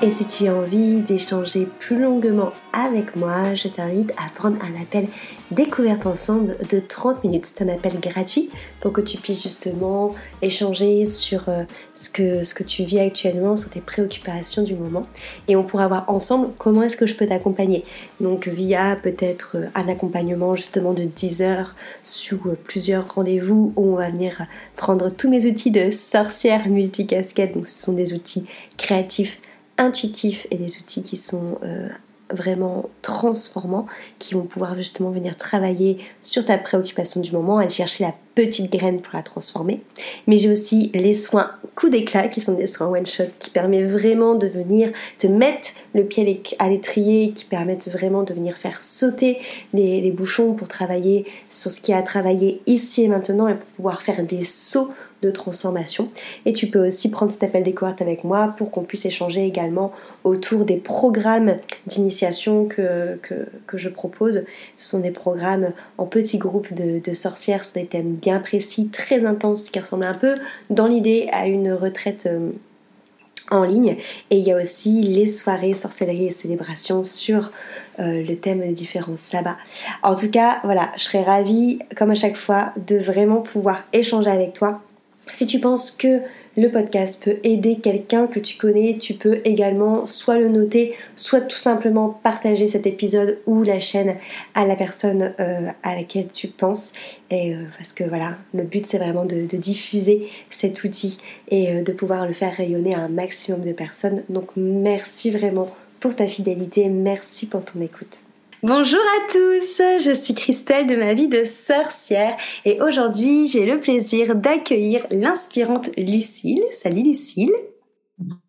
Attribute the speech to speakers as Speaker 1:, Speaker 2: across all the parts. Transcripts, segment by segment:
Speaker 1: Et si tu as envie d'échanger plus longuement avec moi, je t'invite à prendre un appel découverte ensemble de 30 minutes. C'est un appel gratuit pour que tu puisses justement échanger sur euh, ce que, ce que tu vis actuellement, sur tes préoccupations du moment. Et on pourra voir ensemble comment est-ce que je peux t'accompagner. Donc via peut-être euh, un accompagnement justement de 10 heures sous euh, plusieurs rendez-vous où on va venir prendre tous mes outils de sorcière multicasquette. Donc ce sont des outils créatifs intuitifs et des outils qui sont euh, vraiment transformants, qui vont pouvoir justement venir travailler sur ta préoccupation du moment, aller chercher la petite graine pour la transformer. Mais j'ai aussi les soins coup d'éclat, qui sont des soins one-shot, qui permettent vraiment de venir te mettre le pied à l'étrier, qui permettent vraiment de venir faire sauter les, bouchons pour travailler sur ce qui a à travailler ici et maintenant et pour pouvoir faire des sauts de transformation. Et tu peux aussi prendre cet appel découverte avec moi pour qu'on puisse échanger également autour des programmes d'initiation que, je propose. Ce sont des programmes en petits groupes de, sorcières sur des thèmes bien précis, très intenses, qui ressemblent un peu dans l'idée à une retraite. Euh, en ligne et il y a aussi les soirées sorcellerie et célébration sur euh, le thème des différents sabbats. En tout cas, voilà, je serais ravie, comme à chaque fois, de vraiment pouvoir échanger avec toi si tu penses que le podcast peut aider quelqu'un que tu connais, tu peux également soit le noter, soit tout simplement partager cet épisode ou la chaîne à la personne euh, à laquelle tu penses. Et euh, parce que voilà, le but c'est vraiment de, diffuser cet outil et euh, de pouvoir le faire rayonner à un maximum de personnes. Donc merci vraiment pour ta fidélité, merci pour ton écoute. Bonjour à tous, je suis Christelle de ma vie de sorcière et aujourd'hui j'ai le plaisir d'accueillir l'inspirante Lucille. Salut Lucille.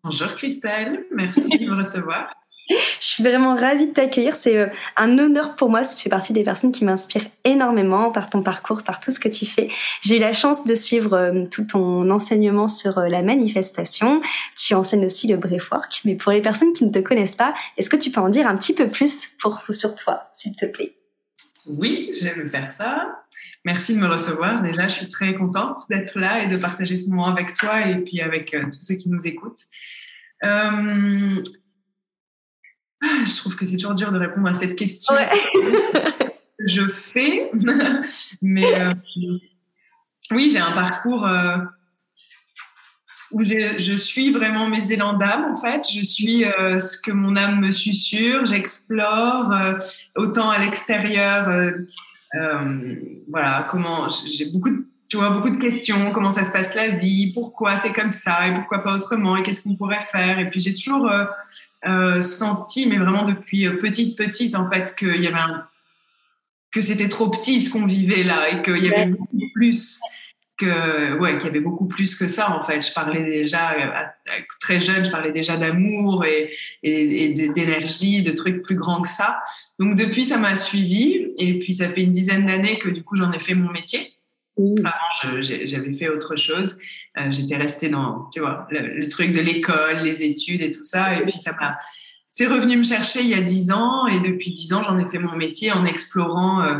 Speaker 2: Bonjour Christelle, merci de me recevoir.
Speaker 1: Je suis vraiment ravie de t'accueillir. C'est euh, un honneur pour moi. Tu fais partie des personnes qui m'inspirent énormément par ton parcours, par tout ce que tu fais. J'ai eu la chance de suivre euh, tout ton enseignement sur euh, la manifestation. Tu enseignes aussi le breathwork. Mais pour les personnes qui ne te connaissent pas, est-ce que tu peux en dire un petit peu plus pour, sur toi, s'il te plaît?
Speaker 2: Oui, je vais faire ça. Merci de me recevoir. Déjà, je suis très contente d'être là et de partager ce moment avec toi et puis avec tous ceux qui nous écoutent. Je trouve que c'est toujours dur de répondre à cette question. je fais, mais euh, oui, j'ai un parcours euh, où je suis vraiment mes élans d'âme, en fait. Je suis euh, ce que mon âme me susurre, j'explore autant à l'extérieur. voilà, comment j'ai beaucoup de tu vois, beaucoup de questions, comment ça se passe la vie, pourquoi c'est comme ça? Et pourquoi pas autrement? Et qu'est-ce qu'on pourrait faire? Et puis j'ai toujours euh, senti, mais vraiment depuis euh, petite petite en fait, qu'il y avait un, que c'était trop petit ce qu'on vivait là et qu'il y avait beaucoup plus que ouais qu'il y avait beaucoup plus que ça en fait. Je parlais déjà euh, très jeune, je parlais déjà d'amour et, et, d'énergie, de trucs plus grands que ça. Donc depuis ça m'a suivi et puis ça fait une dizaine d'années que du coup j'en ai fait mon métier. Avant j'avais fait autre chose euh, j'étais restée dans, tu vois, le, truc de l'école, les études et tout ça. Et puis ça m'a, c'est revenu me chercher il y a dix ans. Et depuis dix ans, j'en ai fait mon métier en explorant euh,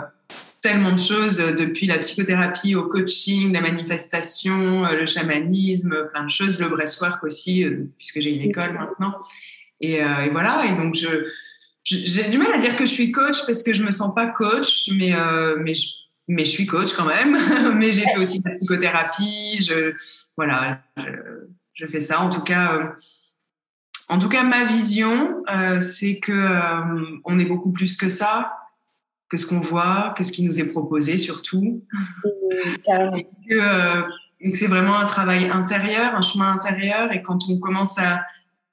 Speaker 2: tellement de choses, euh, depuis la psychothérapie au coaching, la manifestation, le chamanisme, plein de choses, le breastwork aussi, puisque j'ai une école maintenant. Et, voilà. Et donc je j'ai du mal à dire que je suis coach parce que je me sens pas coach, mais, mais je mais je suis coach quand même. mais j'ai fait aussi de la psychothérapie. Je, voilà, je, fais ça. En tout cas, euh, en tout cas, ma vision, euh, c'est que euh, on est beaucoup plus que ça, que ce qu'on voit, que ce qui nous est proposé surtout, et que, c'est vraiment un travail intérieur, un chemin intérieur. Et quand on commence à,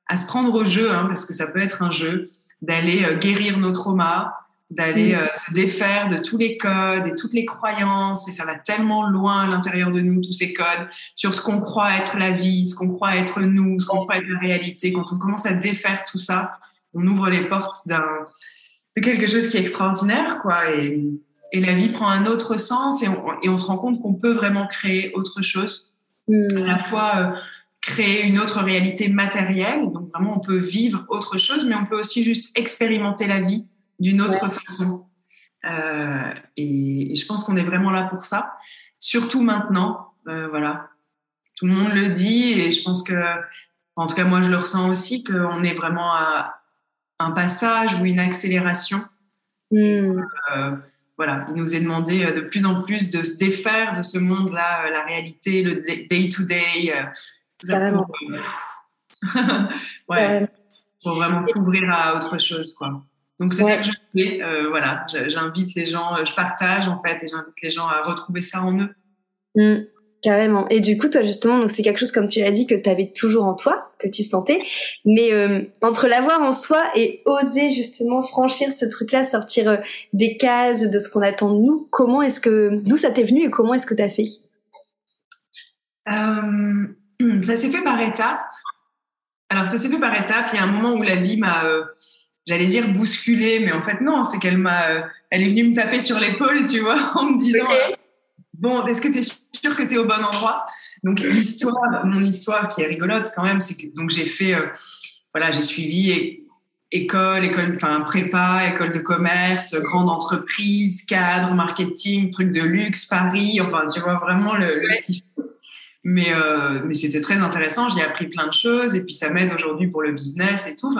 Speaker 2: à se prendre au jeu, hein, parce que ça peut être un jeu, d'aller guérir nos traumas, d'aller mm. euh, se défaire de tous les codes et toutes les croyances et ça va tellement loin à l'intérieur de nous tous ces codes sur ce qu'on croit être la vie, ce qu'on croit être nous, ce qu'on croit être la réalité. Quand on commence à défaire tout ça, on ouvre les portes d'un de quelque chose qui est extraordinaire quoi et, et la vie prend un autre sens et on, et on se rend compte qu'on peut vraiment créer autre chose. Mm. À la fois euh, créer une autre réalité matérielle, donc vraiment on peut vivre autre chose, mais on peut aussi juste expérimenter la vie d'une autre façon. Euh, et, je pense qu'on est vraiment là pour ça, surtout maintenant. Euh, voilà, tout le monde le dit et je pense que en tout cas moi je le ressens aussi, qu'on est vraiment à un passage ou une accélération. Hmm. Euh, voilà, il nous est demandé de plus en plus de se défaire de ce monde-là, la réalité, le day-to-day. ouais, pour vraiment s'ouvrir à autre chose, quoi. Donc c'est ça que je fais. Euh, voilà, j'invite les gens, euh, je partage en fait, et j'invite les gens à retrouver ça en eux.
Speaker 3: Mmh, carrément. Et du coup, toi justement, donc c'est quelque chose comme tu l'as dit que tu avais toujours en toi, que tu sentais, mais euh, entre l'avoir en soi et oser justement franchir ce truc-là, sortir des cases de ce qu'on attend de nous, comment est-ce que d'où ça t'est venu et comment est-ce que tu as fait
Speaker 2: Ça s'est fait par étapes. Alors ça s'est fait par étapes. Il y a un moment où la vie m'a j'allais dire bousculer, mais en fait non, c'est qu'elle m'a, euh, elle est venue me taper sur l'épaule, tu vois, en me disant euh, bon, est-ce que tu es sûr que tu es au bon endroit? Donc l'histoire, mon histoire qui est rigolote quand même, c'est que donc j'ai fait, euh, voilà, j'ai suivi école, école, enfin prépa, école de commerce, grande entreprise, cadre, marketing, truc de luxe, Paris, enfin tu vois vraiment le, le mais, euh, mais c'était très intéressant, j'ai appris plein de choses et puis ça m'aide aujourd'hui pour le business et tout.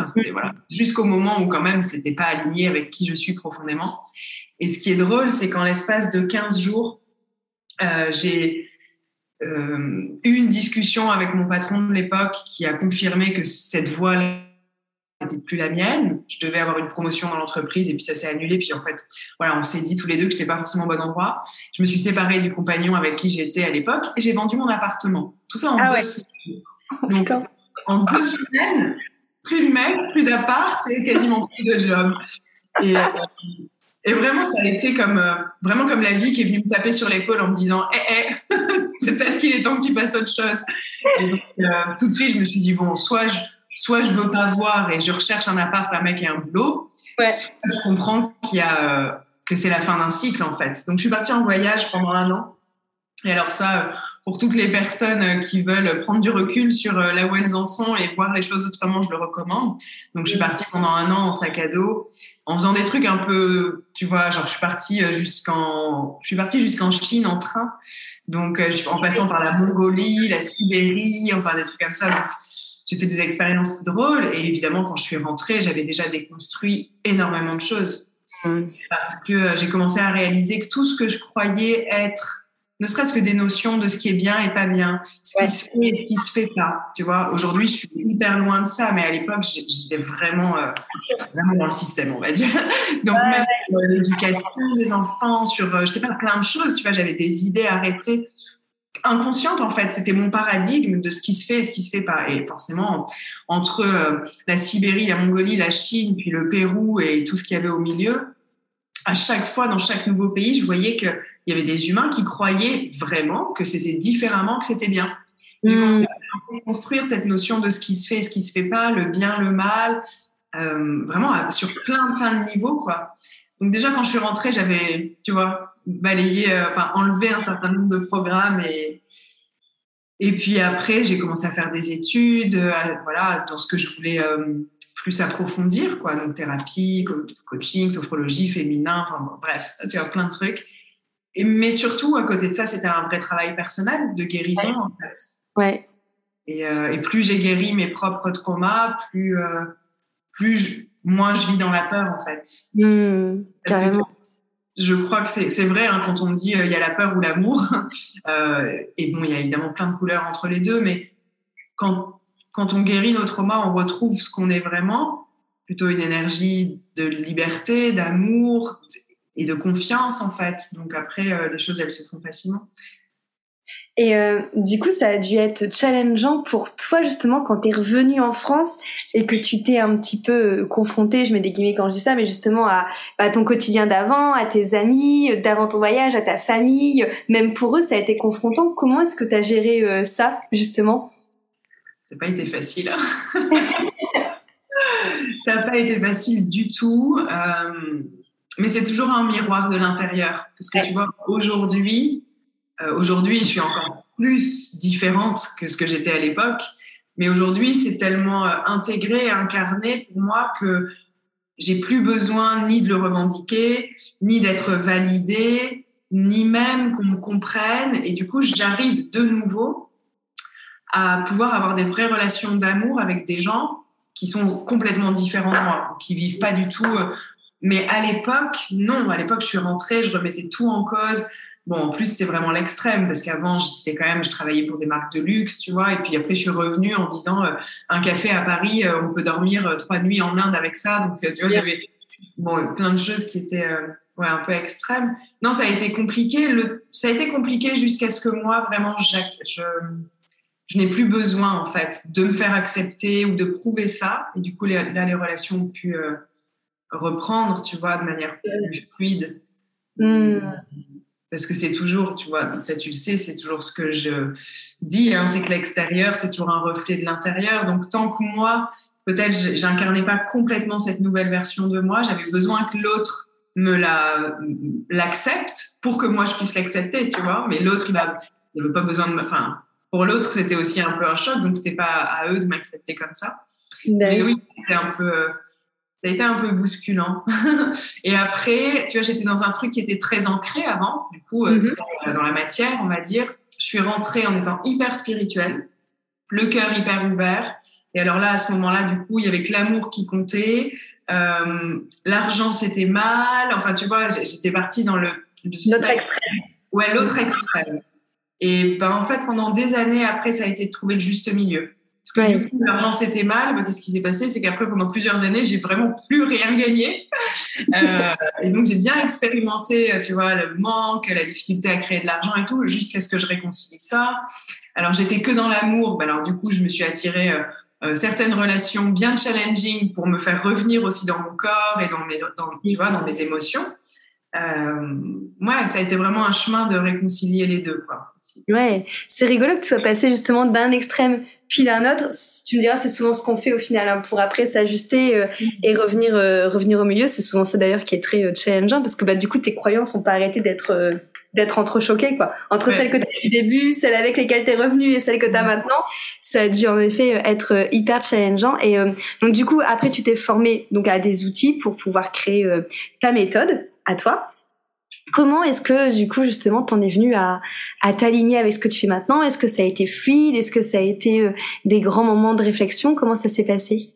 Speaker 2: Jusqu'au moment où quand même c'était pas aligné avec qui je suis profondément. Et ce qui est drôle, c'est qu'en l'espace de 15 jours, euh, j'ai euh, eu une discussion avec mon patron de l'époque qui a confirmé que cette voie n'était plus la mienne. Je devais avoir une promotion dans l'entreprise et puis ça s'est annulé. Puis en fait, voilà, on s'est dit tous les deux que je n'étais pas forcément au bon endroit. Je me suis séparée du compagnon avec qui j'étais à l'époque et j'ai vendu mon appartement. Tout ça en ah deux semaines. en deux semaines, plus de mec, plus d'appart et quasiment plus de job. Et, euh, et, vraiment, ça a été comme, euh, vraiment comme la vie qui est venue me taper sur l'épaule en me disant Eh, eh, peut-être qu'il est temps que tu passes autre chose. Et donc, euh, tout de suite, je me suis dit Bon, soit je soit je veux pas voir et je recherche un appart, un mec et un boulot, soit je comprends qu'il y a, euh, que c'est la fin d'un cycle en fait. Donc je suis partie en voyage pendant un an. Et alors ça, euh, pour toutes les personnes euh, qui veulent prendre du recul sur là où elles en sont et voir les choses autrement, je le recommande. Donc je suis partie pendant un an en sac à dos, en faisant des trucs un peu, tu vois, genre je suis partie jusqu'en, je suis partie jusqu'en Chine en train, donc en passant par la Mongolie, la Sibérie, enfin des trucs comme ça. Donc, j'ai fait des expériences drôles et évidemment quand je suis rentrée j'avais déjà déconstruit énormément de choses mmh. parce que euh, j'ai commencé à réaliser que tout ce que je croyais être ne serait-ce que des notions de ce qui est bien et pas bien, ce qui se fait et ce qui se fait pas. Tu vois, aujourd'hui, je suis hyper loin de ça, mais à l'époque, j'étais vraiment, euh, vraiment dans le système, on va dire. Donc, même euh, l'éducation des enfants, sur, je sais pas, plein de choses, tu vois, j'avais des idées arrêtées inconsciente en fait. C'était mon paradigme de ce qui se fait et ce qui se fait pas. Et forcément, entre euh, la Sibérie, la Mongolie, la Chine, puis le Pérou et tout ce qu'il y avait au milieu, à chaque fois dans chaque nouveau pays, je voyais qu'il y avait des humains qui croyaient vraiment que c'était différemment, que c'était bien. Mmh. construire cette notion de ce qui se fait et ce qui se fait pas, le bien, le mal, euh, vraiment sur plein plein de niveaux quoi. Donc déjà quand je suis rentrée, j'avais, tu vois, balayé, euh, enfin enlevé un certain nombre de programmes et et puis après j'ai commencé à faire des études, euh, voilà, dans ce que je voulais euh, plus approfondir, quoi, donc thérapie, coaching, sophrologie, féminin, enfin bref, tu vois plein de trucs. Et, mais surtout à côté de ça, c'était un vrai travail personnel de guérison en fait.
Speaker 3: Ouais.
Speaker 2: Et, et plus j'ai guéri mes propres traumas, plus plus moins je vis dans la peur en fait.
Speaker 3: Mmh, carrément
Speaker 2: je crois que c'est vrai hein, quand on dit euh, il y a la peur ou l'amour. Euh, et bon, il y a évidemment plein de couleurs entre les deux, mais quand, quand on guérit nos traumas, on retrouve ce qu'on est vraiment, plutôt une énergie de liberté, d'amour et de confiance en fait. Donc après, euh, les choses, elles se font facilement.
Speaker 3: Et euh, du coup, ça a dû être challengeant pour toi justement quand tu es revenu en France et que tu t'es un petit peu euh, confronté, je mets des guillemets quand je dis ça, mais justement à, à ton quotidien d'avant, à tes amis, euh, d'avant ton voyage, à ta famille, même pour eux, ça a été confrontant. Comment est-ce que tu as géré ça justement?
Speaker 2: Ça n'a pas été facile. Hein. ça n'a pas été facile du tout. mais c'est toujours un miroir de l'intérieur. Parce que tu vois, aujourd'hui, euh, aujourd'hui, je suis encore plus différente que ce que j'étais à l'époque. Mais aujourd'hui, c'est tellement euh, intégré, incarné pour moi que j'ai plus besoin ni de le revendiquer, ni d'être validée, ni même qu'on me comprenne. Et du coup, j'arrive de nouveau à pouvoir avoir des vraies relations d'amour avec des gens qui sont complètement différents de moi, qui vivent pas du tout. Euh, mais à l'époque, non. À l'époque, je suis rentrée, je remettais tout en cause. Bon, en plus, c'était vraiment l'extrême parce qu'avant, c'était quand même, je travaillais pour des marques de luxe, tu vois. Et puis après, je suis revenue en disant, euh, un café à Paris, euh, on peut dormir trois nuits en Inde avec ça. Donc, tu vois, j'avais bon, plein de choses qui étaient ouais, un peu extrêmes. Non, ça a été compliqué. Le, ça a été compliqué jusqu'à ce que moi, vraiment, je, je je n'ai plus besoin en fait de me faire accepter ou de prouver ça. Et du coup, là, les relations ont pu euh, reprendre, tu vois, de manière plus fluide. Hmm. Parce que c'est toujours, tu vois, ça tu le sais, c'est toujours ce que je dis, hein, c'est que l'extérieur, c'est toujours un reflet de l'intérieur. Donc tant que moi, peut-être, j'incarnais pas complètement cette nouvelle version de moi, j'avais besoin que l'autre me la l'accepte pour que moi je puisse l'accepter, tu vois. Mais l'autre, il n'avait pas besoin de me, enfin, pour l'autre, c'était aussi un peu un choc, donc c'était pas à eux de m'accepter comme ça. Mais oui, c'était un peu, ça a été un peu bousculant. et après, tu vois, j'étais dans un truc qui était très ancré avant, du coup, euh, mhm. dans la matière, on va dire. Je suis rentrée en étant hyper spirituelle, le cœur hyper ouvert. Et alors là, à ce moment-là, du coup, il y avait que l'amour qui comptait. Euh, l'argent, c'était mal. Enfin, tu vois, j'étais partie dans le...
Speaker 3: L'autre extrême.
Speaker 2: Ouais, l'autre extrême. Et ben, en fait, pendant des années après, ça a été de trouver le juste milieu. Parce que du coup, l'argent c'était mal. Ben, Qu'est-ce qui s'est passé? C'est qu'après, pendant plusieurs années, j'ai vraiment plus rien gagné. euh, et donc, j'ai bien expérimenté, tu vois, le manque, la difficulté à créer de l'argent et tout, jusqu'à ce que je réconcilie ça. Alors, j'étais que dans l'amour. Alors, du coup, je me suis attirée euh, euh, certaines relations bien challenging pour me faire revenir aussi dans mon corps et dans mes, dans, tu vois, dans mes émotions. Euh, ouais, ça a été vraiment un chemin de réconcilier les deux, quoi.
Speaker 3: Ouais, c'est rigolo que tu sois passé justement d'un extrême puis d'un autre. Tu me diras, c'est souvent ce qu'on fait au final hein, pour après s'ajuster euh, et revenir euh, revenir au milieu. C'est souvent ça d'ailleurs qui est très euh, challengeant parce que bah du coup tes croyances ont pas arrêté d'être d'être entrechoquées quoi. Entre celles que tu as du début, celles avec lesquelles tu es revenu et celles que tu as maintenant, ça a dû en effet être hyper challengeant et donc du coup après tu t'es formé donc à des outils pour pouvoir créer ta méthode à toi. Comment est-ce que du coup justement t'en es venu à, t'aligner avec ce que tu fais maintenant? Est-ce que ça a été fluide? Est-ce que ça a été euh, des grands moments de réflexion? Comment ça s'est passé?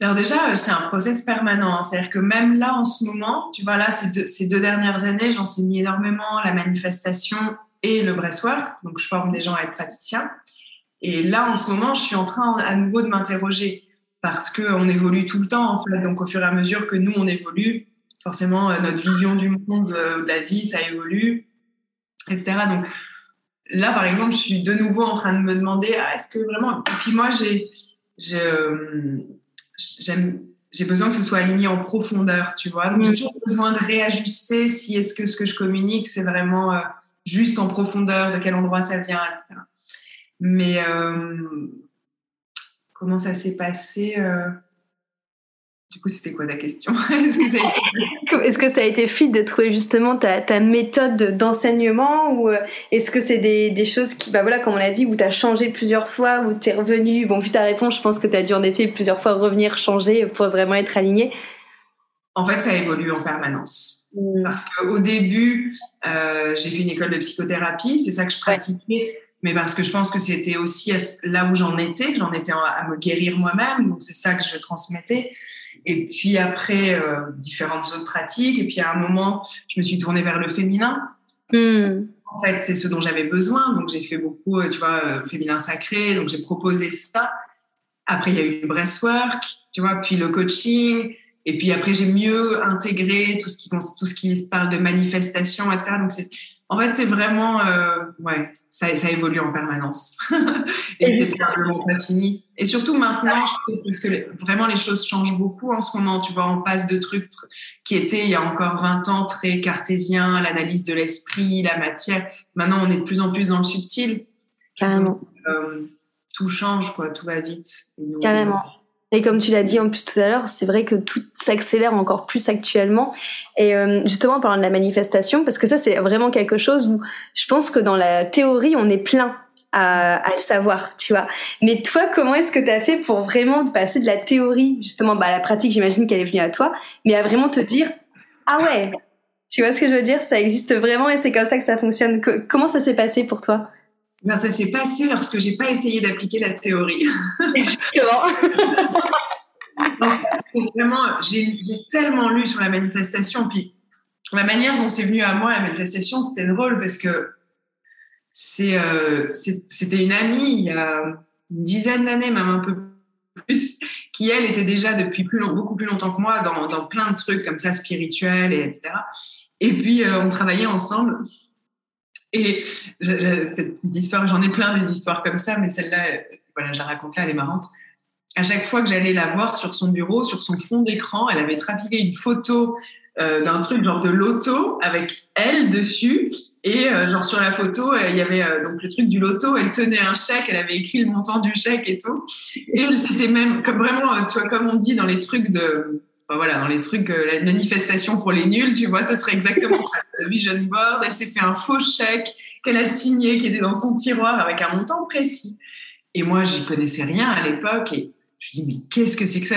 Speaker 2: Alors déjà, c'est un process permanent. Hein. C'est-à-dire que même là, en ce moment, tu vois, là, ces deux, ces deux dernières années, j'enseigne énormément la manifestation et le breathwork. Donc, je forme des gens à être praticiens. Et là, en ce moment, je suis en train à nouveau de m'interroger parce qu'on évolue tout le temps, en fait. Donc, au fur et à mesure que nous, on évolue, forcément, euh, notre vision du monde, euh, de la vie, ça évolue, etc. Donc là, par exemple, je suis de nouveau en train de me demander, ah, est-ce que vraiment... Et puis moi, j'ai euh, j'ai besoin que ce soit aligné en profondeur, tu vois. Donc, j'ai toujours besoin de réajuster si est-ce que ce que je communique, c'est vraiment juste en profondeur, de quel endroit ça vient, etc. Mais comment ça s'est passé Du coup, c'était quoi ta question? Est-ce que ça a été
Speaker 3: est-ce que ça a été fluide de trouver justement ta, ta méthode d'enseignement ou euh, est-ce que c'est des, des, choses qui, bah voilà, comme on l'a dit, où tu as changé plusieurs fois, où tu es revenu Bon, vu ta réponse, je pense que tu as dû en effet plusieurs fois revenir changer pour vraiment être aligné.
Speaker 2: En fait, ça évolue en permanence. Mmh. Parce qu'au début, euh, j'ai fait une école de psychothérapie, c'est ça que je pratiquais, mais parce que je pense que c'était aussi là où j'en étais, j'en étais à me guérir moi-même, donc c'est ça que je transmettais. Et puis après, euh, différentes autres pratiques. Et puis à un moment, je me suis tournée vers le féminin. Hmm. En fait, c'est ce dont j'avais besoin. Donc j'ai fait beaucoup, euh, tu vois, euh, féminin sacré. Donc j'ai proposé ça. Après, il y a eu le breastwork, tu vois, puis le coaching. Et puis après, j'ai mieux intégré tout ce qui, tout ce qui parle de manifestation, etc. Donc en fait, c'est vraiment, ouais, ça, ça, évolue en permanence. et, c'est probablement pas fini. Et surtout maintenant, je parce que vraiment les choses changent beaucoup en ce moment. Tu vois, on passe de trucs qui étaient il y a encore 20 ans très cartésiens, l'analyse de l'esprit, la matière. Maintenant, on est de plus en plus dans le subtil.
Speaker 3: Carrément.
Speaker 2: Euh, tout change, quoi. Tout va vite.
Speaker 3: Carrément. Et comme tu l'as dit en plus tout à l'heure, c'est vrai que tout s'accélère encore plus actuellement. Et euh, justement, en parlant de la manifestation, parce que ça, c'est vraiment quelque chose où je pense que dans la théorie, on est plein à, le savoir, tu vois. Mais toi, comment est-ce que tu as fait pour vraiment passer de la théorie, justement, bah, à la pratique, j'imagine qu'elle est venue à toi, mais à vraiment te dire, ah ouais, tu vois ce que je veux dire? Ça existe vraiment et c'est comme ça que ça fonctionne. comment ça s'est passé pour toi?
Speaker 2: Ben, ça s'est passé lorsque j'ai pas essayé d'appliquer la théorie.
Speaker 3: Justement.
Speaker 2: vraiment, j'ai tellement lu sur la manifestation, puis la manière dont c'est venu à moi la manifestation, c'était drôle parce que euh, c'était une amie il y a une dizaine d'années, même un peu plus, qui elle était déjà depuis plus long, beaucoup plus longtemps que moi dans, dans, plein de trucs comme ça spirituels et etc. Et puis euh, on travaillait ensemble. Et cette petite histoire, j'en ai plein des histoires comme ça, mais celle-là, voilà, je la raconte là, elle est marrante. À chaque fois que j'allais la voir sur son bureau, sur son fond d'écran, elle avait trafiqué une photo euh, d'un truc genre de loto avec elle dessus. Et euh, genre sur la photo, euh, il y avait donc le truc du loto. Elle tenait un chèque, elle avait écrit le montant du chèque et tout. Et c'était même comme vraiment, tu vois, comme on dit dans les trucs de, voilà, dans les trucs, la manifestation pour les nuls, tu vois, ce serait exactement ça. Le vision board, elle s'est fait un faux chèque qu'elle a signé, qui était dans son tiroir avec un montant précis. Et moi, j'y connaissais rien à l'époque et je dis mais qu'est-ce que c'est que ça?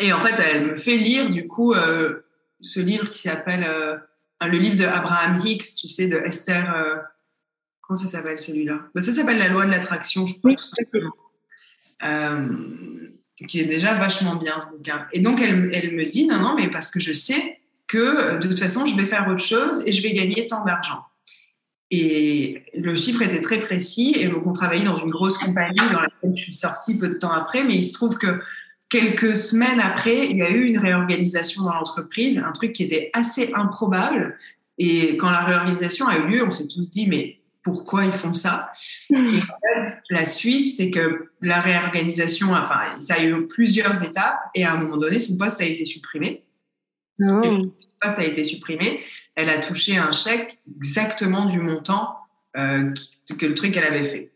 Speaker 2: Et en fait, elle me fait lire du coup euh, ce livre qui s'appelle euh, le livre de Abraham Hicks, tu sais, de Esther. Euh, comment ça s'appelle celui-là? Ben, Ça s'appelle La loi de l'attraction, je crois, tout simplement. Qui est déjà vachement bien ce bouquin. Et donc, elle, me dit non, non, mais parce que je sais que de toute façon, je vais faire autre chose et je vais gagner tant d'argent. Et le chiffre était très précis. Et donc, on travaillait dans une grosse compagnie dans laquelle je suis sortie peu de temps après. Mais il se trouve que quelques semaines après, il y a eu une réorganisation dans l'entreprise, un truc qui était assez improbable. Et quand la réorganisation a eu lieu, on s'est tous dit, mais pourquoi ils font ça Et en fait, la suite, c'est que la réorganisation, enfin, ça a eu plusieurs étapes, et à un moment donné, son poste a été supprimé. Oh. Et son poste a été supprimé. Elle a touché un chèque exactement du montant euh, que le truc qu'elle avait fait.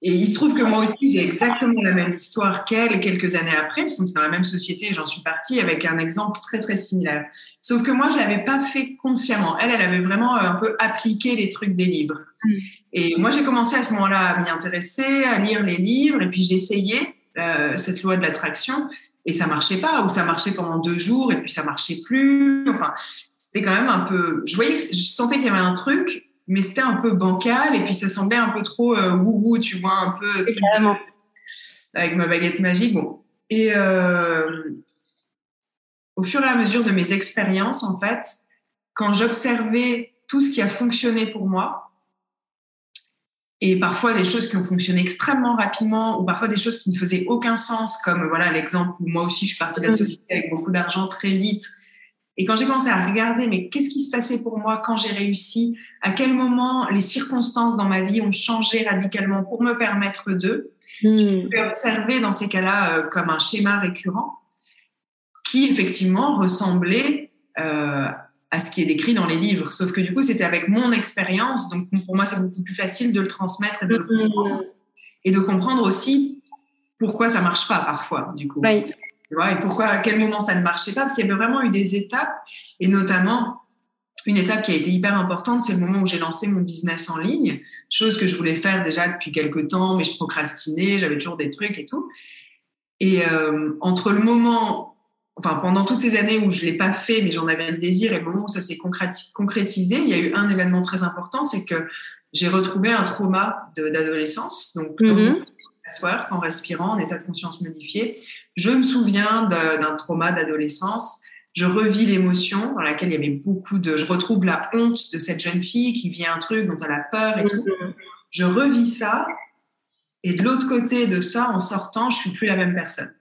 Speaker 2: Et il se trouve que moi aussi, j'ai exactement la même histoire qu'elle quelques années après, parce qu'on est dans la même société et j'en suis partie avec un exemple très, très similaire. Sauf que moi, je l'avais pas fait consciemment. Elle, elle avait vraiment euh, un peu appliqué les trucs des livres. Mm. Et moi, j'ai commencé à ce moment-là à m'y intéresser, à lire les livres, et puis j'ai essayé euh, cette loi de l'attraction, et ça marchait pas, ou ça marchait pendant deux jours, et puis ça marchait plus. Enfin, c'était quand même un peu. Je voyais, je sentais qu'il y avait un truc, mais c'était un peu bancal et puis ça semblait un peu trop euh, wouhou, tu vois, un peu avec ma baguette magique. Bon. Et euh, au fur et à mesure de mes expériences, en fait, quand j'observais tout ce qui a fonctionné pour moi, et parfois des choses qui ont fonctionné extrêmement rapidement, ou parfois des choses qui ne faisaient aucun sens, comme voilà l'exemple où moi aussi je suis partie de la mmh. société avec beaucoup d'argent très vite, et quand j'ai commencé à regarder, mais qu'est-ce qui se passait pour moi quand j'ai réussi? À quel moment les circonstances dans ma vie ont changé radicalement pour me permettre de mmh. Je pouvais observer dans ces cas-là euh, comme un schéma récurrent qui effectivement ressemblait euh, à ce qui est décrit dans les livres. Sauf que du coup, c'était avec mon expérience. Donc pour moi, c'est beaucoup plus facile de le transmettre et de le mmh. comprendre. Et de comprendre aussi pourquoi ça marche pas parfois, du coup et pourquoi, à quel moment ça ne marchait pas? Parce qu'il y avait vraiment eu des étapes, et notamment une étape qui a été hyper importante, c'est le moment où j'ai lancé mon business en ligne, chose que je voulais faire déjà depuis quelques temps, mais je procrastinais, j'avais toujours des trucs et tout. Et euh, entre le moment, enfin pendant toutes ces années où je l'ai pas fait, mais j'en avais le désir, et le moment où ça s'est concrétisé, il y a eu un événement très important, c'est que j'ai retrouvé un trauma d'adolescence, donc mm-hmm en respirant, en état de conscience modifié. Je me souviens d'un trauma d'adolescence. Je revis l'émotion dans laquelle il y avait beaucoup de. Je retrouve la honte de cette jeune fille qui vit un truc dont elle a peur et tout. Mm-hmm. Je revis ça. Et de l'autre côté de ça, en sortant, je suis plus la même personne.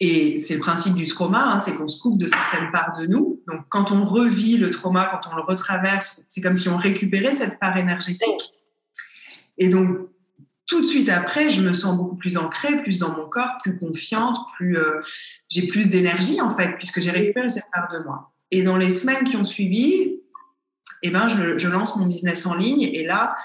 Speaker 2: Et c'est le principe du trauma, hein, c'est qu'on se coupe de certaines parts de nous. Donc, quand on revit le trauma, quand on le retraverse, c'est comme si on récupérait cette part énergétique. Et donc, tout de suite après, je me sens beaucoup plus ancrée, plus dans mon corps, plus confiante, plus euh, j'ai plus d'énergie en fait, puisque j'ai récupéré cette part de moi. Et dans les semaines qui ont suivi, eh ben, je, lance mon business en ligne et là,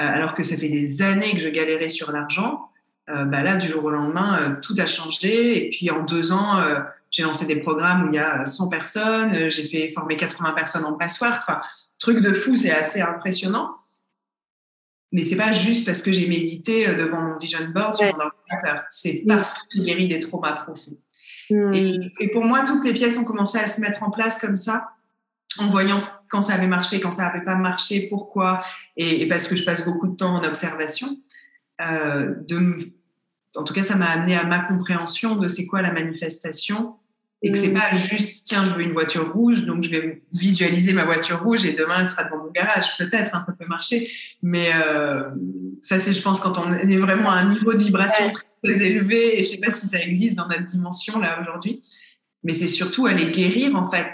Speaker 2: euh, alors que ça fait des années que je galérais sur l'argent, euh, bah là, du jour au lendemain, tout a changé. Et puis en deux ans, j'ai lancé des programmes où il y a 100 personnes, j'ai fait former 80 personnes en password. Enfin, truc de fou, c'est assez impressionnant. Mais c'est pas juste parce que j'ai médité euh, devant mon vision board sur mon ordinateur. C'est parce que tu guéris des traumas profonds. Hmm. Et, pour moi, toutes les pièces ont commencé à se mettre en place comme ça. en voyant quand ça avait marché, quand ça n'avait pas marché, pourquoi, et, parce que je passe beaucoup de temps en observation, euh, de, en tout cas, ça m'a amené à ma compréhension de c'est quoi la manifestation et que c'est mm. pas juste tiens je veux une voiture rouge donc je vais visualiser ma voiture rouge et demain elle sera devant mon garage peut-être hein, ça peut marcher mais euh, ça c'est je pense quand on est vraiment à un niveau de vibration très, élevé et je sais pas si ça existe dans notre dimension là aujourd'hui mais c'est surtout aller guérir en fait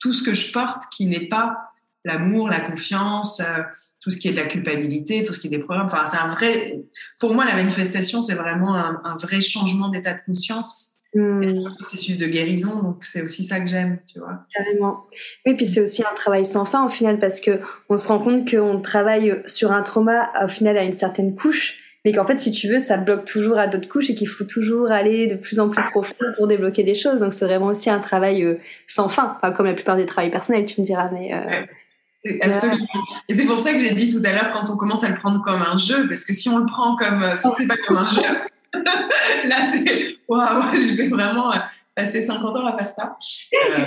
Speaker 2: tout ce que je porte qui n'est pas l'amour la confiance euh, tout ce qui est de la culpabilité, tout ce qui est des programmes. Enfin, c'est un vrai. Pour moi, la manifestation, c'est vraiment un, un vrai changement d'état de conscience Mmh. un processus de guérison, donc c'est aussi ça que j'aime, tu vois.
Speaker 3: Carrément. Oui, puis c'est aussi un travail sans fin au final parce que on se rend compte qu'on travaille sur un trauma au final à une certaine couche, mais qu'en fait, si tu veux, ça bloque toujours à d'autres couches et qu'il faut toujours aller de plus en plus profond pour débloquer des choses. Donc c'est vraiment aussi un travail euh, sans fin, enfin, comme la plupart des travails personnels, tu me diras, mais.
Speaker 2: Euh, absolument. Et c'est pour ça que j'ai dit tout à l'heure quand on commence à le prendre comme un jeu, parce que si on le prend comme, euh, si c'est pas comme un jeu, Là, c'est waouh, je vais vraiment euh, passer 50 ans à faire ça. Euh,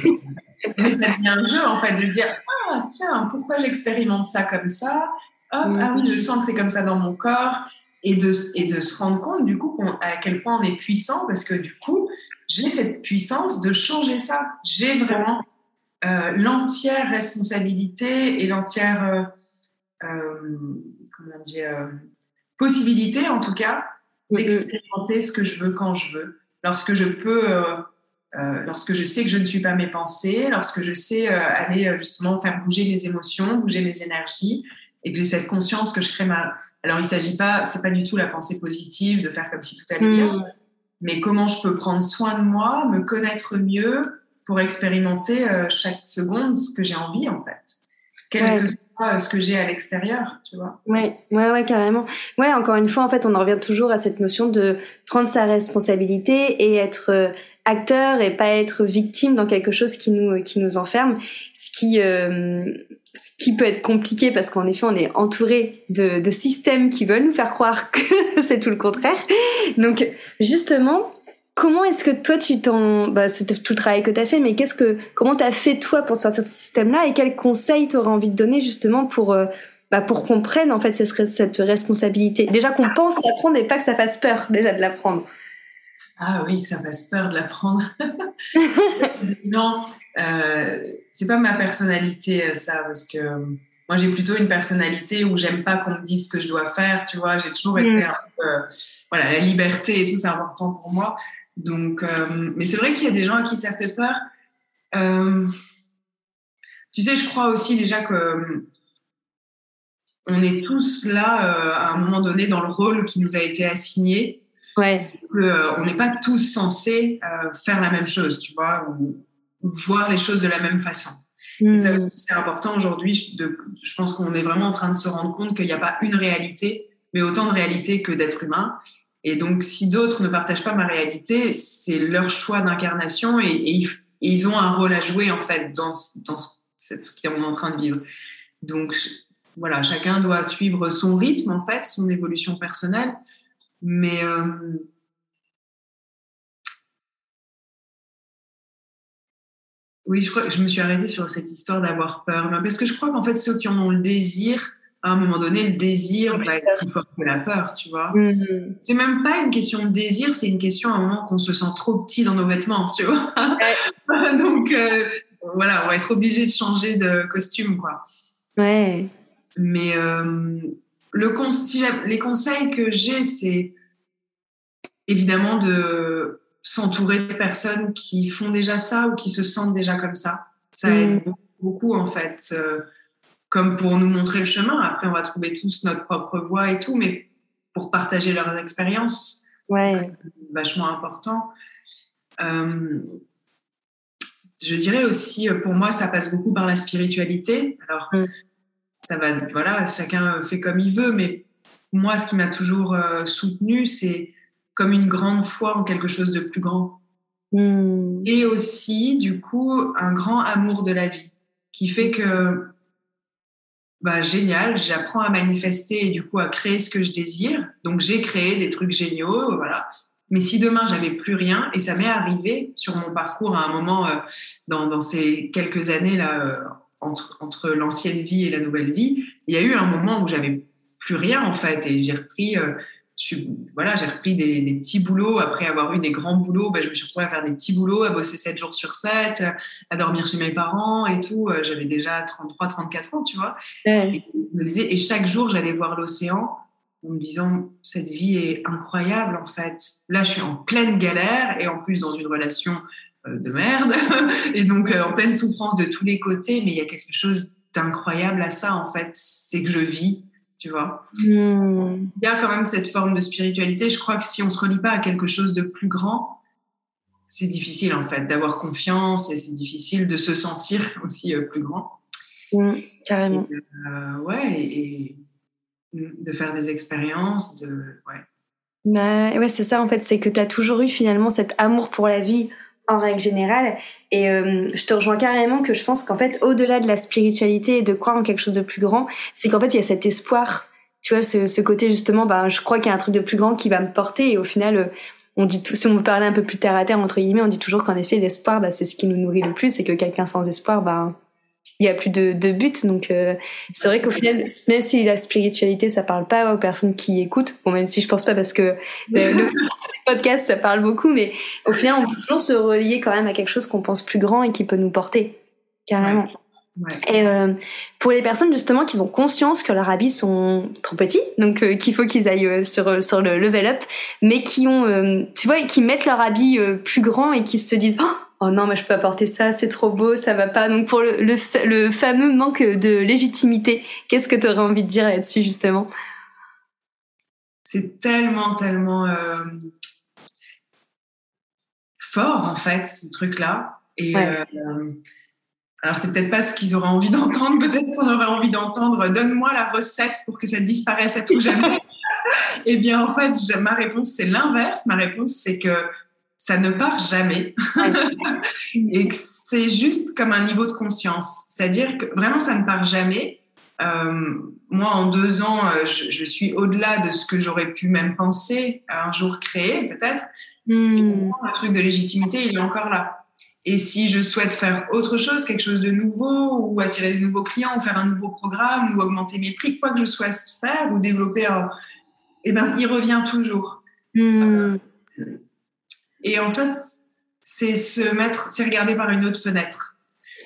Speaker 2: mais ça devient un jeu, en fait, de dire Ah, tiens, pourquoi j'expérimente ça comme ça? Hop, ah oui, je sens que c'est comme ça dans mon corps. Et de, et de se rendre compte, du coup, à quel point on est puissant, parce que du coup, j'ai cette puissance de changer ça. J'ai vraiment euh, l'entière responsabilité et l'entière comment dire, possibilité, en tout cas, d'expérimenter ce que je veux quand je veux. Lorsque je peux, euh, euh, lorsque je sais que je ne suis pas mes pensées, lorsque je sais euh, aller justement faire bouger les émotions, bouger les énergies, et que j'ai cette conscience que je crée ma. Alors il s'agit pas, c'est pas du tout la pensée positive de faire comme si tout allait bien, mm. mais comment je peux prendre soin de moi, me connaître mieux pour expérimenter chaque seconde ce que j'ai envie en fait quel que soit ce que j'ai à l'extérieur, tu vois.
Speaker 3: Ouais, ouais, ouais, carrément. Ouais, encore une fois, en fait, on en revient toujours à cette notion de prendre sa responsabilité et être euh, acteur et pas être victime dans quelque chose qui nous qui nous enferme, ce qui euh, ce qui peut être compliqué parce qu'en effet on est entouré de, de systèmes qui veulent nous faire croire que c'est tout le contraire. Donc justement, Comment est-ce que toi tu t'en, bah, c'est tout le travail que tu as fait, mais qu'est-ce que, comment t'as fait toi pour sortir de ce système-là? Et quels conseils t'aurais envie de donner justement pour, euh, bah, pour qu'on prenne en fait cette, responsabilité? Déjà qu'on pense l'apprendre et pas que ça fasse peur déjà de l'apprendre.
Speaker 2: Ah oui, que ça fasse peur de l'apprendre. non, euh, c'est pas ma personnalité euh, ça, parce que euh, moi j'ai plutôt une personnalité où j'aime pas qu'on me dise ce que je dois faire, tu vois? J'ai toujours été mm. un peu, voilà, la liberté et tout c'est important pour moi. Donc, euh, mais c'est vrai qu'il y a des gens à qui ça fait peur. Euh, tu sais, je crois aussi déjà que euh, on est tous là à un moment donné dans le rôle qui nous a été assigné.
Speaker 3: Ouais.
Speaker 2: on n'est pas tous censés faire la même chose, tu vois, ou, voir les choses de la même façon. Et ça hmm. aussi, c'est important aujourd'hui. Je pense qu'on est vraiment en train de se rendre compte qu'il n'y a pas une réalité, mais autant de réalités que d'êtres humains. Et donc, si d'autres ne partagent pas ma réalité, c'est leur choix d'incarnation et, ils ont un rôle à jouer, en fait, dans, dans ce qu'on est en train de vivre. Donc, voilà, chacun doit suivre son rythme, en fait, son évolution personnelle. Mais. Euh, oui, je, crois, je me suis arrêtée sur cette histoire d'avoir peur. Parce que je crois qu'en fait, ceux qui en ont le désir, à un moment donné, le désir va être plus fort que la peur, tu vois. Mm-hmm. C'est même pas une question de désir, c'est une question à un moment qu'on se sent trop petit dans nos vêtements, tu vois. Donc, euh, voilà, on va être obligé de changer de costume, quoi.
Speaker 3: Ouais.
Speaker 2: Mais euh, le les conseils que j'ai, c'est évidemment de s'entourer de personnes qui font déjà ça ou qui se sentent déjà comme ça. Ça aide mm. beaucoup, en fait. Euh, comme pour nous montrer le chemin. Après, on va trouver tous notre propre voie et tout, mais pour partager leurs expériences,
Speaker 3: ouais.
Speaker 2: vachement important. Euh, je dirais aussi, pour moi, ça passe beaucoup par la spiritualité. Alors, mm. ça va, voilà, chacun fait comme il veut, mais moi, ce qui m'a toujours euh, soutenu, c'est comme une grande foi en quelque chose de plus grand. Mm. Et aussi, du coup, un grand amour de la vie qui fait que bah, génial, j'apprends à manifester et du coup à créer ce que je désire. Donc j'ai créé des trucs géniaux, voilà. Mais si demain j'avais plus rien, et ça m'est arrivé sur mon parcours à un moment euh, dans, ces quelques années là, euh, entre, entre l'ancienne vie et la nouvelle vie, il y a eu un moment où j'avais plus rien en fait et j'ai repris euh, je voilà j'ai repris des, des, petits boulots. Après avoir eu des grands boulots ben, je me suis retrouvée à faire des petits boulots à bosser 7 jours sur 7 à dormir chez mes parents et tout. Euh, j'avais déjà 33 34 ans tu vois. Et, et, chaque jour j'allais voir l'océan en me disant cette vie est incroyable en fait. Là je suis en pleine galère et en plus dans une relation euh, de merde. Et donc en pleine souffrance de tous les côtés mais il y a quelque chose d'incroyable à ça en fait. C'est que je vis tu vois. Hmm. Il y a quand même cette forme de spiritualité. Je crois que si on se relie pas à quelque chose de plus grand, c'est difficile en fait d'avoir confiance et c'est difficile de se sentir aussi euh, plus grand.
Speaker 3: Hmm, carrément.
Speaker 2: Euh, ouais, et, de faire des expériences, de ouais.
Speaker 3: Bah, ouais, c'est ça en fait, c'est que tu as toujours eu finalement cet amour pour la vie en règle générale. Et euh, je te rejoins carrément que je pense qu'en fait, au-delà de la spiritualité et de croire en quelque chose de plus grand, c'est qu'en fait, il y a cet espoir. Tu vois, ce, ce côté justement, bah, je crois qu'il y a un truc de plus grand qui va me porter. Et au final, euh, on dit tout, si on parler un peu plus terre à terre, entre guillemets, on dit toujours qu'en effet, l'espoir, bah, c'est ce qui nous nourrit le plus et que quelqu'un sans espoir, bah, il y a plus de, de but. Donc euh, c'est vrai qu'au final, même si la spiritualité ça parle pas aux personnes qui écoutent, bon même si je pense pas parce que euh, le podcast ça parle beaucoup, mais au final on peut toujours se relier quand même à quelque chose qu'on pense plus grand et qui peut nous porter carrément. Et euh, pour les personnes justement qui ont conscience que leurs habits sont trop petits, donc euh, qu'il faut qu'ils aillent sur sur le level up, mais qui ont, tu vois, qui mettent leur habit plus grand et qui se disent oh, oh non, mais je peux pas porter ça, c'est trop beau, ça va pas. Donc pour le, le, fameux manque de légitimité, qu'est-ce que tu aurais envie de dire là-dessus justement?
Speaker 2: C'est tellement, tellement euh, fort en fait, ce truc-là. Et euh, alors c'est peut-être pas ce qu'ils auraient envie d'entendre, peut-être qu'on aurait envie d'entendre donne-moi la recette pour que ça disparaisse à tout jamais. eh bien en fait, ma réponse c'est l'inverse. Ma réponse c'est que ça ne part jamais. et c'est juste comme un niveau de conscience. C'est-à-dire que vraiment, ça ne part jamais. Euh, moi, en deux ans, euh, je, suis au-delà de ce que j'aurais pu même penser un jour créer, peut-être. Hmm. Le truc de légitimité, il est encore là. Et si je souhaite faire autre chose, quelque chose de nouveau, ou attirer de nouveaux clients, ou faire un nouveau programme, ou augmenter mes prix, quoi que je souhaite faire, ou développer un... Eh ben, il revient toujours. Euh, et en fait, c'est se mettre, c'est regarder par une autre fenêtre.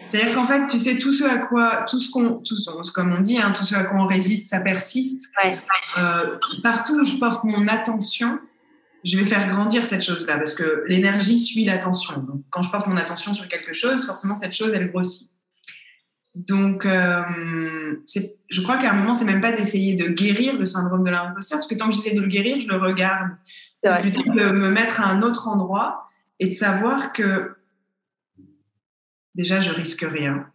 Speaker 2: C'est-à-dire qu'en fait, tu sais, tout ce à quoi, tout ce qu'on, tout, comme on dit, hein, tout ce à quoi on résiste, ça persiste. Euh, partout où je porte mon attention, je vais faire grandir cette chose-là parce que l'énergie suit l'attention. Donc, quand je porte mon attention sur quelque chose, forcément, cette chose, elle grossit. Donc, euh, je crois qu'à un moment, c'est même pas d'essayer de guérir le syndrome de l'imposteur, parce que tant que j'essaie de le guérir, je le regarde c'est plutôt de me mettre à un autre endroit et de savoir que déjà, je risque rien.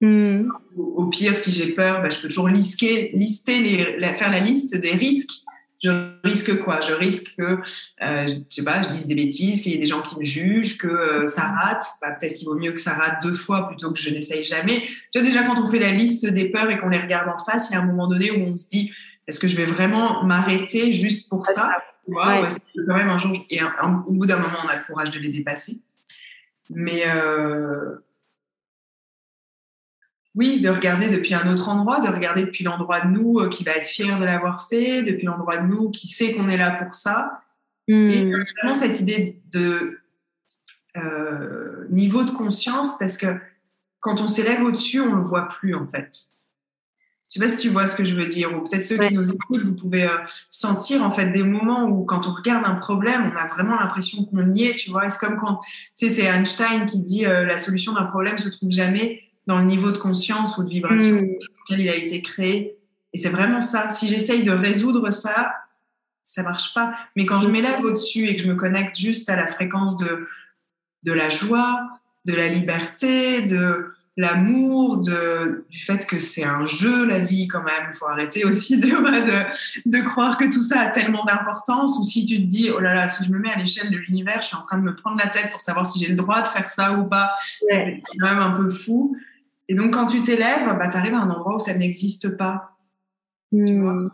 Speaker 2: Hmm. Au, pire, si j'ai peur, bah, je peux toujours lister, lister les, faire la liste des risques. Je risque quoi? Je risque que, euh, je sais pas, je dise des bêtises, qu'il y ait des gens qui me jugent, que euh, ça rate. Bah, peut-être qu'il vaut mieux que ça rate deux fois plutôt que je n'essaye jamais. Tu vois, déjà, quand on fait la liste des peurs et qu'on les regarde en face, il y a un moment donné où on se dit, est-ce que je vais vraiment m'arrêter juste pour ça quand même un jour, et au bout d'un moment, on a le courage de les dépasser. Mais euh, oui, de regarder depuis un autre endroit, de regarder depuis l'endroit de nous euh, qui va être fier de l'avoir fait, depuis l'endroit de nous qui sait qu'on est là pour ça. Hmm. Et vraiment cette idée de euh, niveau de conscience, parce que quand on s'élève au-dessus, on ne le voit plus en fait. Je sais pas si tu vois ce que je veux dire, ou peut-être ceux qui nous écoutent, vous pouvez euh, sentir en fait des moments où quand on regarde un problème, on a vraiment l'impression qu'on y est, tu vois. C'est comme quand, tu sais, c'est Einstein qui dit euh, la solution d'un problème se trouve jamais dans le niveau de conscience ou de vibration mm. auquel il a été créé. Et c'est vraiment ça. Si j'essaye de résoudre ça, ça marche pas. Mais quand je m'élève au-dessus et que je me connecte juste à la fréquence de, de la joie, de la liberté, de, l'amour, de, du fait que c'est un jeu, la vie, quand même. Il faut arrêter aussi de, de, de, croire que tout ça a tellement d'importance. Ou si tu te dis, oh là là, si je me mets à l'échelle de l'univers, je suis en train de me prendre la tête pour savoir si j'ai le droit de faire ça ou pas. C'est quand même un peu fou. Et donc, quand tu t'élèves, bah, tu arrives à un endroit où ça n'existe pas. Tu vois hmm.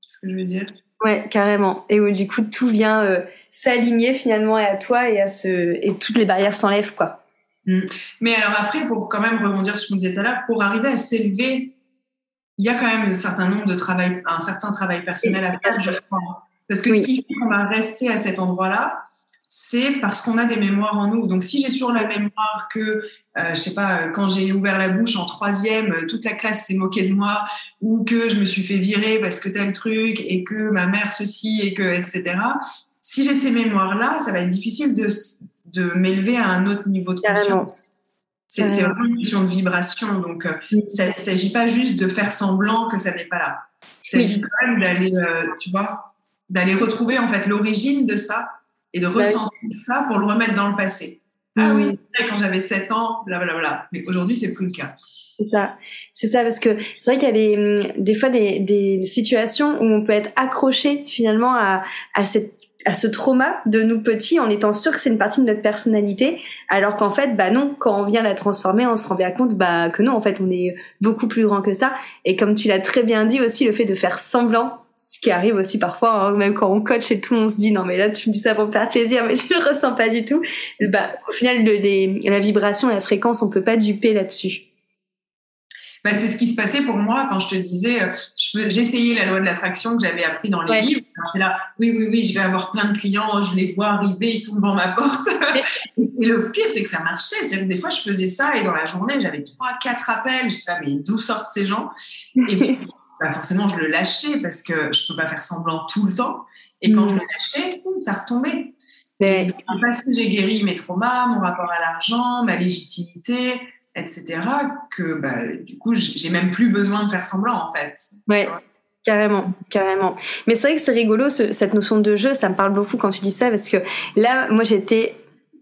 Speaker 2: ce que je veux dire?
Speaker 3: Ouais, carrément. Et où du coup, tout vient euh, s'aligner finalement à toi et à ce et toutes les barrières s'enlèvent, quoi.
Speaker 2: Mm. Mais alors après, pour quand même rebondir sur ce qu'on disait tout à l'heure, pour arriver à s'élever, il y a quand même un certain nombre de travail, un certain travail personnel à faire, je crois. Parce que ce qui fait qu'on va rester à cet endroit-là, c'est parce qu'on a des mémoires en nous. Donc si j'ai toujours la mémoire que, euh, je sais pas, quand j'ai ouvert la bouche en troisième, euh, toute la classe s'est moquée de moi, ou que je me suis fait virer parce que tel truc, et que ma mère ceci, et que, etc. Si j'ai ces mémoires-là, ça va être difficile de, de m'élever à un autre niveau de conscience. C'est vraiment une question de vibration. Donc, euh, ça ne s'agit pas juste de faire semblant que ça n'est pas là. Il s'agit quand même d'aller, euh, tu vois, d'aller retrouver en fait l'origine de ça et de ressentir ça pour le remettre dans le passé. Ah oui, mm. c'est vrai, quand j'avais 7 ans, blablabla. Mais aujourd'hui, c'est plus le cas.
Speaker 3: C'est ça. C'est ça, parce que c'est vrai qu'il y a des, des fois des, des, situations où on peut être accroché finalement à, à cette à ce trauma de nous petits en étant sûr que c'est une partie de notre personnalité, alors qu'en fait, bah non, quand on vient la transformer, on se rend bien compte bah que non, en fait, on est beaucoup plus grand que ça. Et comme tu l'as très bien dit aussi, le fait de faire semblant, ce qui arrive aussi parfois, hein, même quand on coach et tout, on se dit non mais là tu me dis ça pour me faire plaisir, mais tu le ressens pas du tout. Bah au final, la vibration la fréquence, on peut pas duper là-dessus.
Speaker 2: Bah, c'est ce qui se passait pour moi quand je te disais, euh, j'essayais la loi de l'attraction que j'avais appris dans les livres. C'est là, oui, oui, oui, je vais avoir plein de clients, je les vois arriver, ils sont devant ma porte. et le pire, c'est que ça marchait. C'est que des fois, je faisais ça et dans la journée, j'avais trois, quatre appels. Je disais, ah, mais d'où sortent ces gens? Et puis, bah, forcément, je le lâchais parce que je peux pas faire semblant tout le temps. Et quand je le lâchais, ça retombait. parce que j'ai guéri mes traumas, mon rapport à l'argent, ma légitimité, etc., que bah, du coup, j'ai même plus besoin de faire semblant, en fait.
Speaker 3: Ouais. Carrément, carrément. Mais c'est vrai que c'est rigolo, cette notion de jeu, ça me parle beaucoup quand tu dis ça, parce que là, moi, j'étais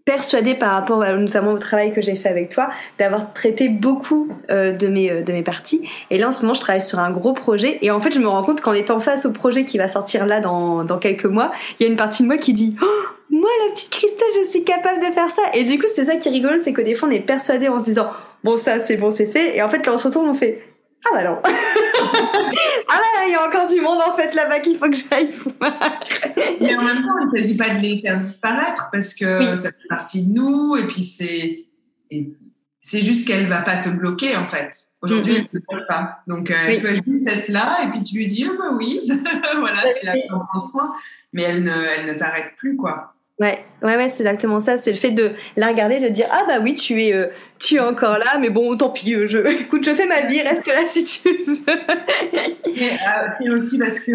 Speaker 3: persuadée par rapport notamment au travail que j'ai fait avec toi d'avoir traité beaucoup euh, de mes euh, de mes parties. Et là en ce moment je travaille sur un gros projet. Et en fait je me rends compte qu'en étant face au projet qui va sortir là dans quelques mois il y a une partie de moi qui dit oh, moi la petite Christelle je suis capable de faire ça. Et du coup c'est ça qui est rigolo c'est que des fois on est persuadé en se disant bon ça c'est bon c'est fait. Et en fait quand on se retourne on fait ah bah non. Ah là il y a encore du monde en fait là-bas qu'il faut que j'aille
Speaker 2: mais en même temps il ne s'agit pas de les faire disparaître parce que ça fait partie de nous et puis c'est c'est juste qu'elle va pas te bloquer en fait. Aujourd'hui, elle ne te bloque pas. Donc, euh, elle peut juste être là et puis tu lui dis, oh, bah oui, voilà, tu la prends soin, mais elle ne, elle ne t'arrête plus, quoi.
Speaker 3: Ouais, ouais, ouais, c'est exactement ça. C'est le fait de la regarder, de dire ah bah oui, tu es, euh, tu es encore là, mais bon, tant pis. Euh, je, écoute, je fais ma vie, reste là si tu veux.
Speaker 2: Euh, c'est aussi parce que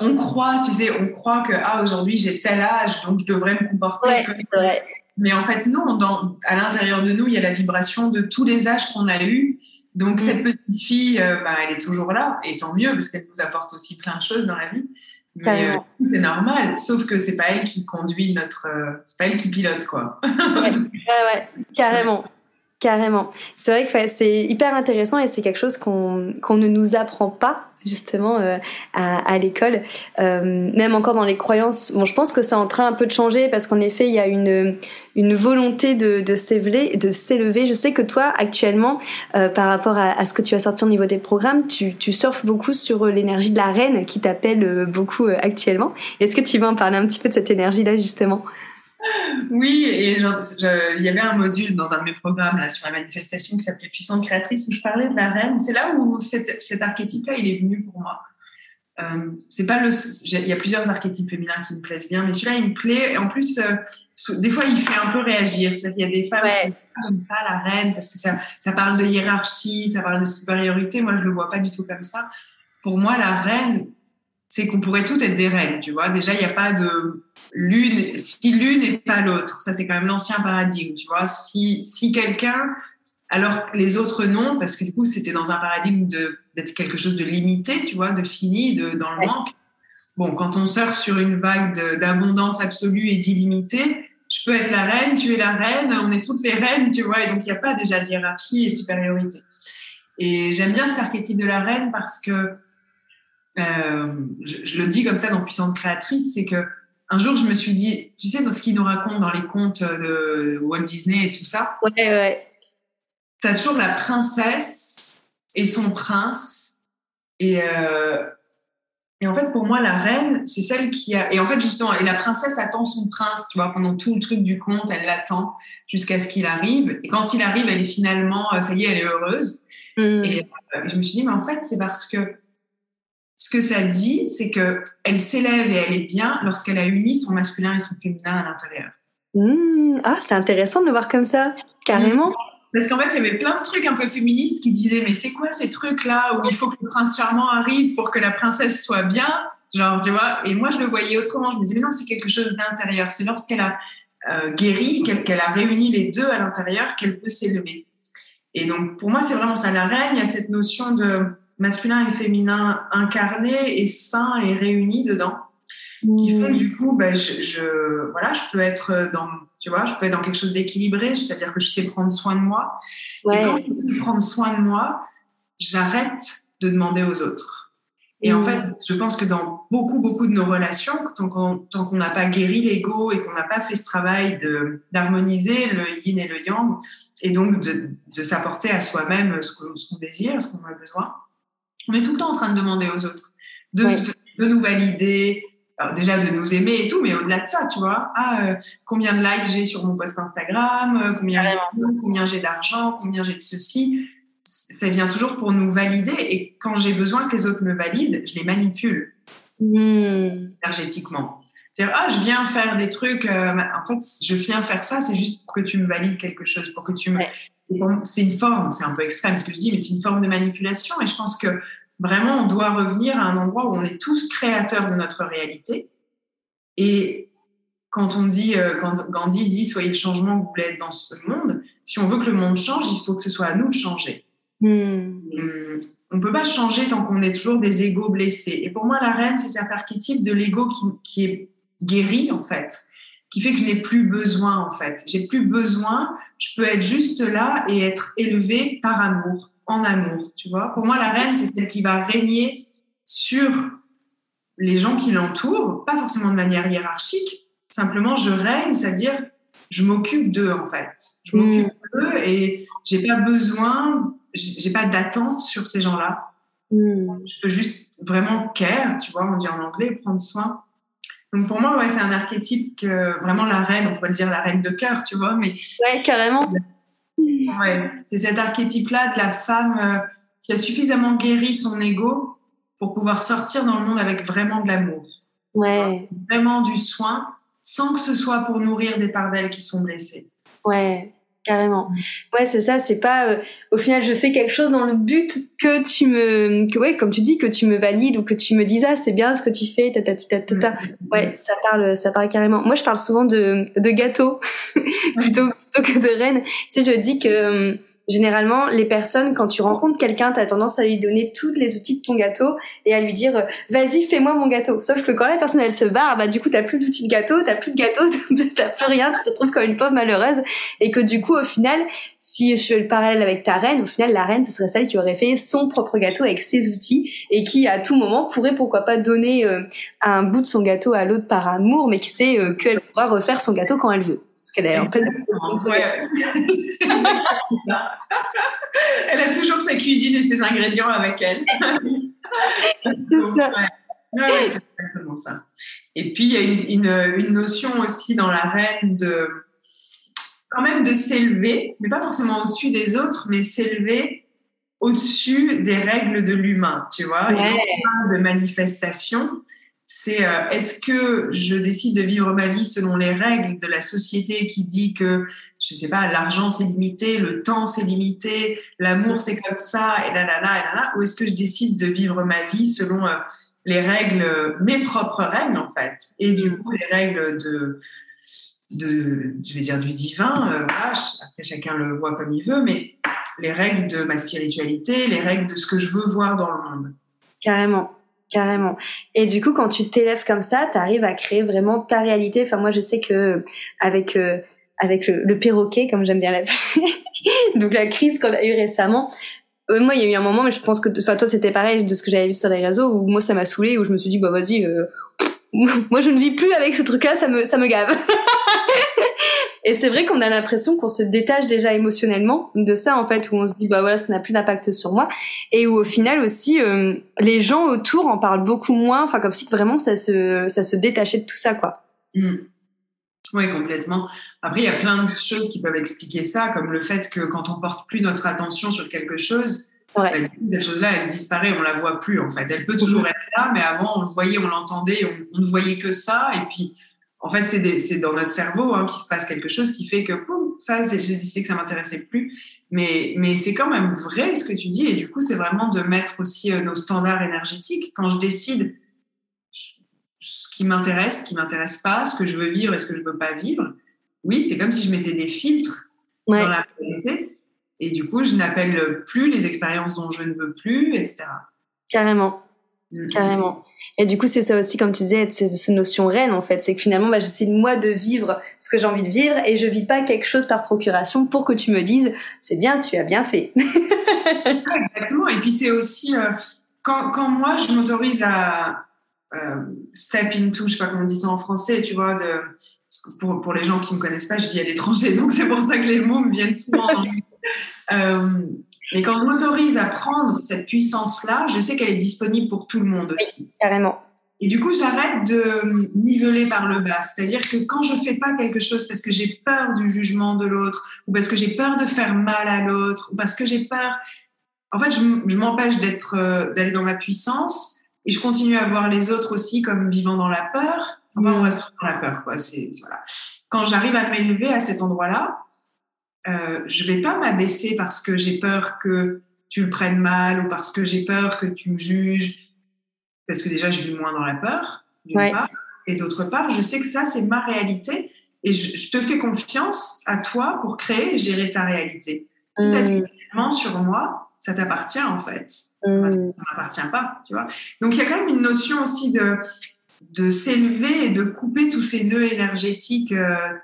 Speaker 2: on croit, tu sais, on croit que ah aujourd'hui j'ai tel âge, donc je devrais me comporter.
Speaker 3: Ouais, comme...
Speaker 2: Mais en fait non. Dans, à l'intérieur de nous, il y a la vibration de tous les âges qu'on a eus. Donc mm. cette petite fille, bah, elle est toujours là, et tant mieux parce qu'elle nous apporte aussi plein de choses dans la vie. Mais euh, c'est normal, sauf que c'est pas elle qui conduit notre, euh, c'est pas elle qui pilote quoi.
Speaker 3: ouais, ouais, carrément, carrément. C'est vrai que c'est hyper intéressant et c'est quelque chose qu'on qu'on ne nous apprend pas justement euh, à, à l'école, euh, même encore dans les croyances. Bon, je pense que c'est en train un peu de changer parce qu'en effet, il y a une une volonté de de s'élever. Je sais que toi, actuellement, euh, par rapport à, à, ce que tu as sorti au niveau des programmes, tu tu surfes beaucoup sur l'énergie de la reine qui t'appelle beaucoup actuellement. Est-ce que tu veux en parler un petit peu de cette énergie-là justement?
Speaker 2: Oui, et il y avait un module dans un de mes programmes là, sur la manifestation qui s'appelait Puissante créatrice où je parlais de la reine. C'est là où cet, archétype-là, il est venu pour moi. Euh, c'est pas le, il y a plusieurs archétypes féminins qui me plaisent bien, mais celui-là, il me plaît. Et en plus, euh, des fois, il fait un peu réagir. cest qu'il y a des femmes qui n'aiment pas la reine parce que ça, ça parle de hiérarchie, ça parle de supériorité. Moi, je le vois pas du tout comme ça. Pour moi, la reine, c'est qu'on pourrait toutes être des reines, tu vois. Déjà, il n'y a pas de l'une, si l'une n'est pas l'autre. Ça, c'est quand même l'ancien paradigme, tu vois. Si, si quelqu'un, alors les autres non, parce que du coup, c'était dans un paradigme d'être quelque chose de limité, tu vois, de fini, de, dans le manque. Bon, quand on surfe sur une vague d'abondance absolue et d'illimité, je peux être la reine, tu es la reine, on est toutes les reines, tu vois, et donc il n'y a pas déjà de hiérarchie et de supériorité. Et j'aime bien cet archétype de la reine parce que euh, je, le dis comme ça dans Puissante Créatrice, c'est que un jour, je me suis dit, tu sais, dans ce qu'ils nous racontent dans les contes de Walt Disney et tout ça,
Speaker 3: ouais, ouais.
Speaker 2: tu as toujours la princesse et son prince. Et, euh, Et en fait, pour moi, la reine, c'est celle qui a. Et en fait, justement, et la princesse attend son prince, tu vois, pendant tout le truc du conte, elle l'attend jusqu'à ce qu'il arrive. Et quand il arrive, elle est finalement, euh, ça y est, elle est heureuse. Mm. Et euh, je me suis dit, mais en fait, c'est parce que ce que ça dit, c'est que elle s'élève et elle est bien lorsqu'elle a uni son masculin et son féminin à l'intérieur.
Speaker 3: Mm. Ah, c'est intéressant de le voir comme ça, carrément. Mm.
Speaker 2: Parce qu'en fait, il y avait plein de trucs un peu féministes qui disaient Mais c'est quoi ces trucs-là où il faut que le prince charmant arrive pour que la princesse soit bien? Genre, tu vois? Et moi, je le voyais autrement. Je me disais Mais non, c'est quelque chose d'intérieur. C'est lorsqu'elle a euh, guéri, qu'elle a réuni les deux à l'intérieur, qu'elle peut s'élever. Et donc, pour moi, c'est vraiment ça. La reine, il y a cette notion de masculin et féminin incarné et sain et réuni dedans qui font que du coup, ben, je, je, voilà, je peux être dans, tu vois, je peux être dans quelque chose d'équilibré, c'est-à-dire que je sais prendre soin de moi. Et quand je sais prendre soin de moi, j'arrête de demander aux autres. Et en fait, je pense que dans beaucoup, beaucoup de nos relations, tant qu'on n'a pas guéri l'ego et qu'on n'a pas fait ce travail d'harmoniser le yin et le yang, et donc de, de s'apporter à soi-même ce qu'on désire, ce qu'on a besoin, on est tout le temps en train de demander aux autres, de, de nous valider, alors déjà de nous aimer et tout, mais au-delà de ça, tu vois, ah, euh, combien de likes j'ai sur mon post Instagram, euh, combien j'ai combien j'ai d'argent, combien j'ai de ceci, ça vient toujours pour nous valider. Et quand j'ai besoin que les autres me valident, je les manipule hmm. énergétiquement. C'est-à-dire, ah, je viens faire des trucs, euh, en fait, je viens faire ça, c'est juste pour que tu me valides quelque chose, pour que tu me. C'est une forme, c'est un peu extrême ce que je dis, mais c'est une forme de manipulation. Et je pense que Vraiment, on doit revenir à un endroit où on est tous créateurs de notre réalité. Et quand on dit, euh, quand Gandhi dit soyez le changement que vous voulez être dans ce monde, si on veut que le monde change, il faut que ce soit à nous de changer. Hmm. On ne peut pas changer tant qu'on est toujours des égaux blessés. Et pour moi, la reine, c'est cet archétype de l'ego qui, qui, est guéri, en fait, qui fait que je n'ai plus besoin, en fait. J'ai plus besoin, je peux être juste là et être élevé par amour en amour, tu vois. Pour moi, la reine, c'est celle qui va régner sur les gens qui l'entourent, pas forcément de manière hiérarchique, simplement je règne, c'est-à-dire je m'occupe d'eux en fait. Je m'occupe mm. d'eux et j'ai pas besoin, j'ai pas d'attente sur ces gens-là. Mm. Je peux juste vraiment care, tu vois, on dit en anglais, prendre soin. Donc pour moi, ouais, c'est un archétype que vraiment la reine, on pourrait dire la reine de cœur, tu vois, mais
Speaker 3: ouais, carrément.
Speaker 2: Ouais, c'est cet archétype-là de la femme euh, qui a suffisamment guéri son ego pour pouvoir sortir dans le monde avec vraiment de l'amour.
Speaker 3: Ouais.
Speaker 2: Vraiment du soin, sans que ce soit pour nourrir des parts d'elle qui sont blessées.
Speaker 3: Ouais, carrément. Ouais, c'est ça, c'est pas euh, au final je fais quelque chose dans le but que tu me que ouais, comme tu dis que tu me valides ou que tu me dises ah, c'est bien ce que tu fais ta ta ta ta, ta. Ouais, ça parle ça parle carrément. Moi, je parle souvent de de gâteau plutôt plutôt que de reine. Tu sais, je dis que généralement, les personnes, quand tu rencontres quelqu'un, tu as tendance à lui donner tous les outils de ton gâteau et à lui dire euh, vas-y, fais-moi mon gâteau. Sauf que quand la personne elle se barre, bah du coup t'as plus d'outils de gâteau, t'as plus de gâteau, t'as plus rien, tu te trouves comme une pauvre malheureuse et que du coup au final, si je fais le parallèle avec ta reine, au final la reine ce serait celle qui aurait fait son propre gâteau avec ses outils et qui à tout moment pourrait pourquoi pas donner euh, un bout de son gâteau à l'autre par amour, mais qui sait euh, qu'elle pourra refaire son gâteau quand elle veut. Parce qu'elle est en pleine
Speaker 2: Elle a toujours sa cuisine et ses ingrédients avec elle. c'est ça. exactement ça. Et puis, il y a une, une, notion aussi dans la reine de quand même de s'élever, mais pas forcément au-dessus des autres, mais s'élever au-dessus des règles de l'humain, tu vois. Et quand on parle de manifestation, c'est euh, est-ce que je décide de vivre ma vie selon les règles de la société qui dit que, je sais pas, l'argent c'est limité, le temps c'est limité, l'amour c'est comme ça, et là là là et là là, ou est-ce que je décide de vivre ma vie selon euh, les règles, mes propres règles en fait, et du coup les règles de, de je vais dire du divin, euh, après chacun le voit comme il veut, mais les règles de ma spiritualité, les règles de ce que je veux voir dans le monde.
Speaker 3: Carrément. Carrément. Et du coup, quand tu t'élèves comme ça, tu arrives à créer vraiment ta réalité. Enfin, moi, je sais que avec euh, avec le, perroquet, comme j'aime bien l'appeler, donc la crise qu'on a eue récemment, euh, moi, il y a eu un moment, mais je pense que, enfin, toi, c'était pareil de ce que j'avais vu sur les réseaux, où moi, ça m'a saoulé, où je me suis dit, bah, vas-y, euh, moi, je ne vis plus avec ce truc-là, ça me, ça me gave. Et c'est vrai qu'on a l'impression qu'on se détache déjà émotionnellement de ça, en fait, où on se dit, bah voilà, ça n'a plus d'impact sur moi. Et où au final aussi, euh, les gens autour en parlent beaucoup moins, enfin, comme si vraiment ça se, ça se détachait de tout ça, quoi.
Speaker 2: Mmh. Oui, complètement. Après, il y a plein de choses qui peuvent expliquer ça, comme le fait que quand on porte plus notre attention sur quelque chose, bah, cette chose-là, elle disparaît, on la voit plus en fait. Elle peut toujours mmh. être là, mais avant, on le voyait, on l'entendait, on, ne voyait que ça. Et puis, en fait, c'est dans notre cerveau hein, qui se passe quelque chose qui fait que ça, j'ai décidé que ça m'intéressait plus. Mais, mais c'est quand même vrai ce que tu dis. Et du coup, c'est vraiment de mettre aussi euh, nos standards énergétiques. Quand je décide ce qui m'intéresse, ce qui m'intéresse pas, ce que je veux vivre et ce que je veux pas vivre, oui, c'est comme si je mettais des filtres dans la réalité. Et du coup, je n'appelle plus les expériences dont je ne veux plus, etc.
Speaker 3: Carrément. Mm. Carrément. Et du coup, c'est ça aussi, comme tu disais, cette notion reine, en fait. C'est que finalement, bah, j'essaie moi de vivre ce que j'ai envie de vivre et je vis pas quelque chose par procuration pour que tu me dises, c'est bien, tu as bien fait.
Speaker 2: Exactement. Et puis, c'est aussi, euh, quand, moi, je m'autorise à euh, step into, je sais pas comment on dit ça en français, tu vois, de, pour, les gens qui ne me connaissent pas, je vis à l'étranger, donc c'est pour ça que les mots me viennent souvent. Mais quand je m'autorise à prendre cette puissance-là, je sais qu'elle est disponible pour tout le monde aussi.
Speaker 3: carrément.
Speaker 2: Et du coup, j'arrête de niveler par le bas. C'est-à-dire que quand je fais pas quelque chose parce que j'ai peur du jugement de l'autre, ou parce que j'ai peur de faire mal à l'autre, ou parce que j'ai peur, en fait, je, m'empêche d'être, euh, d'aller dans ma puissance, et je continue à voir les autres aussi comme vivant dans la peur. Enfin, on reste dans la peur, quoi. C'est, voilà. Quand j'arrive à m'élever à cet endroit-là, euh, je vais pas m'abaisser parce que j'ai peur que tu le prennes mal ou parce que j'ai peur que tu me juges, parce que déjà je vis moins dans la peur, et d'autre part, je sais que ça c'est ma réalité et je, te fais confiance à toi pour créer et gérer ta réalité. Si tu as mmh. sur moi, ça t'appartient en fait. Mmh. Ça ne m'appartient pas, tu vois. Donc il y a quand même une notion aussi de, de s'élever et de couper tous ces nœuds énergétiques euh,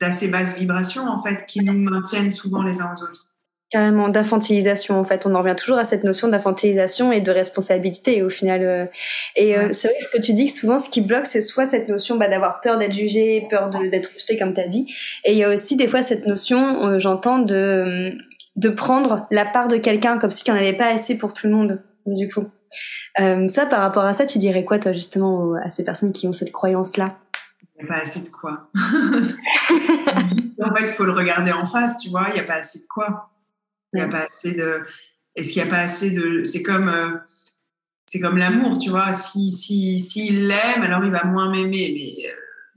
Speaker 2: d'assez basse vibration, en fait, qui nous maintiennent souvent les uns aux autres.
Speaker 3: Carrément, d'infantilisation, en fait. On en revient toujours à cette notion d'infantilisation et de responsabilité, au final. Euh. Et euh, c'est vrai que ce que tu dis, que souvent, ce qui bloque, c'est soit cette notion bah, d'avoir peur d'être jugé, peur d'être rejeté, comme tu as dit. Et il y a aussi des fois cette notion, euh, j'entends, de, de prendre la part de quelqu'un, comme si qu'il n'y en avait pas assez pour tout le monde, du coup. ça, par rapport à ça, tu dirais quoi, toi, justement, à ces personnes qui ont cette croyance-là?
Speaker 2: il n'y a pas assez de quoi. en fait, il faut le regarder en face, tu vois, il n'y a pas assez de quoi. Il n'y a pas assez de. Est-ce qu'il n'y a pas assez de. C'est comme. Euh, c'est comme l'amour, tu vois. Si, si, s'il l'aime, alors il va moins m'aimer.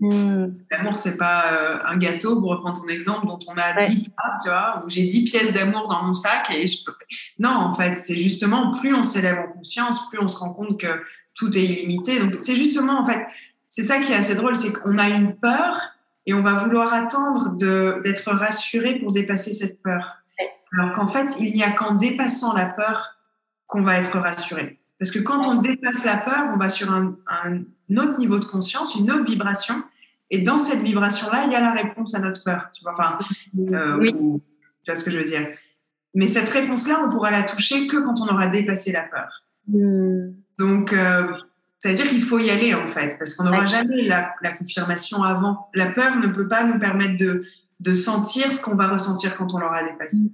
Speaker 2: Mais euh, hmm. l'amour, c'est pas euh, un gâteau, pour reprendre ton exemple, dont on a 10 parts, tu vois, où j'ai 10 pièces d'amour dans mon sac. et je Non, en fait, c'est justement plus on s'élève en conscience, plus on se rend compte que tout est illimité. Donc, c'est justement, en fait, c'est ça qui est assez drôle, c'est qu'on a une peur et on va vouloir attendre d'être rassuré pour dépasser cette peur. Alors qu'en fait, il n'y a qu'en dépassant la peur qu'on va être rassuré. Parce que quand on dépasse la peur, on va sur un, autre niveau de conscience, une autre vibration. Et dans cette vibration-là, il y a la réponse à notre peur. Tu vois, enfin, euh, oui. tu vois ce que je veux dire. Mais cette réponse-là, on pourra la toucher que quand on aura dépassé la peur. Hmm. Donc, euh, ça veut dire qu'il faut y aller en fait, parce qu'on n'aura jamais la, confirmation avant. La peur ne peut pas nous permettre de, de sentir ce qu'on va ressentir quand on l'aura dépassé.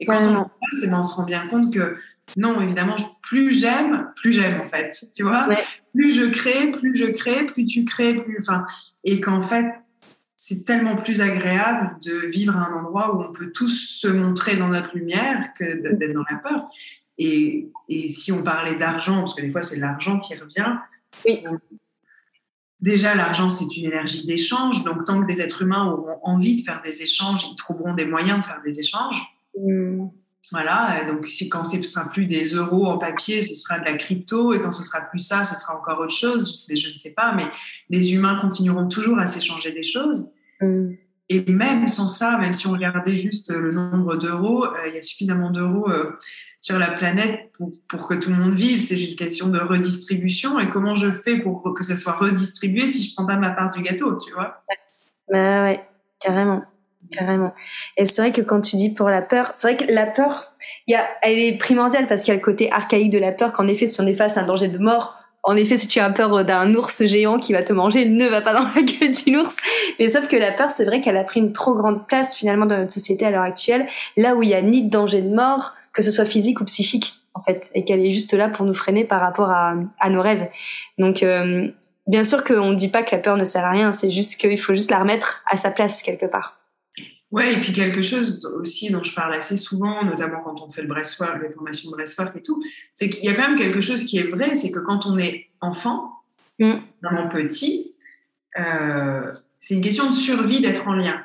Speaker 2: Et quand on le passe, ben, on se rend bien compte que non, évidemment, plus j'aime, plus j'aime en fait. Tu vois Plus je crée, plus je crée, plus tu crées, plus. Enfin, et qu'en fait, c'est tellement plus agréable de vivre à un endroit où on peut tous se montrer dans notre lumière que d'être dans la peur. Et, et si on parlait d'argent, parce que des fois c'est l'argent qui revient, oui. déjà l'argent c'est une énergie d'échange, donc tant que des êtres humains auront envie de faire des échanges, ils trouveront des moyens de faire des échanges. Mm. Voilà, donc si, quand ce ne sera plus des euros en papier, ce sera de la crypto, et quand ce sera plus ça, ce sera encore autre chose, je, je ne sais pas, mais les humains continueront toujours à s'échanger des choses. Mm. Et même sans ça, même si on regardait juste le nombre d'euros, euh, il y a suffisamment d'euros euh, sur la planète pour, que tout le monde vive. C'est une question de redistribution. Et comment je fais pour que ça soit redistribué si je prends pas ma part du gâteau, tu vois?
Speaker 3: Bah ouais, carrément. Carrément. Et c'est vrai que quand tu dis pour la peur, c'est vrai que la peur, y a, elle est primordiale parce qu'il y a le côté archaïque de la peur qu'en effet, si on est face à un danger de mort, en effet, si tu as peur d'un ours géant qui va te manger, ne va pas dans la gueule d'une ours. Mais sauf que la peur, c'est vrai qu'elle a pris une trop grande place finalement dans notre société à l'heure actuelle, là où il y a ni de danger de mort, que ce soit physique ou psychique en fait, et qu'elle est juste là pour nous freiner par rapport à, à nos rêves. Donc, euh, bien sûr qu'on ne dit pas que la peur ne sert à rien, c'est juste qu'il faut juste la remettre à sa place quelque part.
Speaker 2: Ouais, et puis quelque chose aussi dont je parle assez souvent, notamment quand on fait le breastwork, les formations de breastwork et tout, c'est qu'il y a quand même quelque chose qui est vrai, c'est que quand on est enfant, mm. vraiment petit, euh, c'est une question de survie d'être en lien.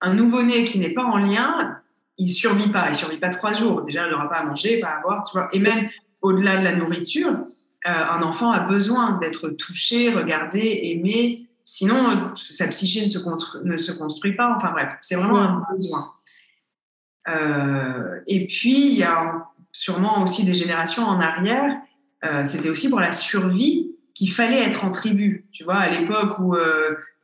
Speaker 2: Un nouveau-né qui n'est pas en lien, il survit pas, il survit pas trois jours. Déjà, il n'aura pas à manger, pas à boire, tu vois. Et même au-delà de la nourriture, euh, un enfant a besoin d'être touché, regardé, aimé. Sinon, sa psyché ne se, ne se construit pas. Enfin bref, c'est vraiment un besoin. Euh, et puis, il y a sûrement aussi des générations en arrière, euh, c'était aussi pour la survie qu'il fallait être en tribu. Tu vois, à l'époque où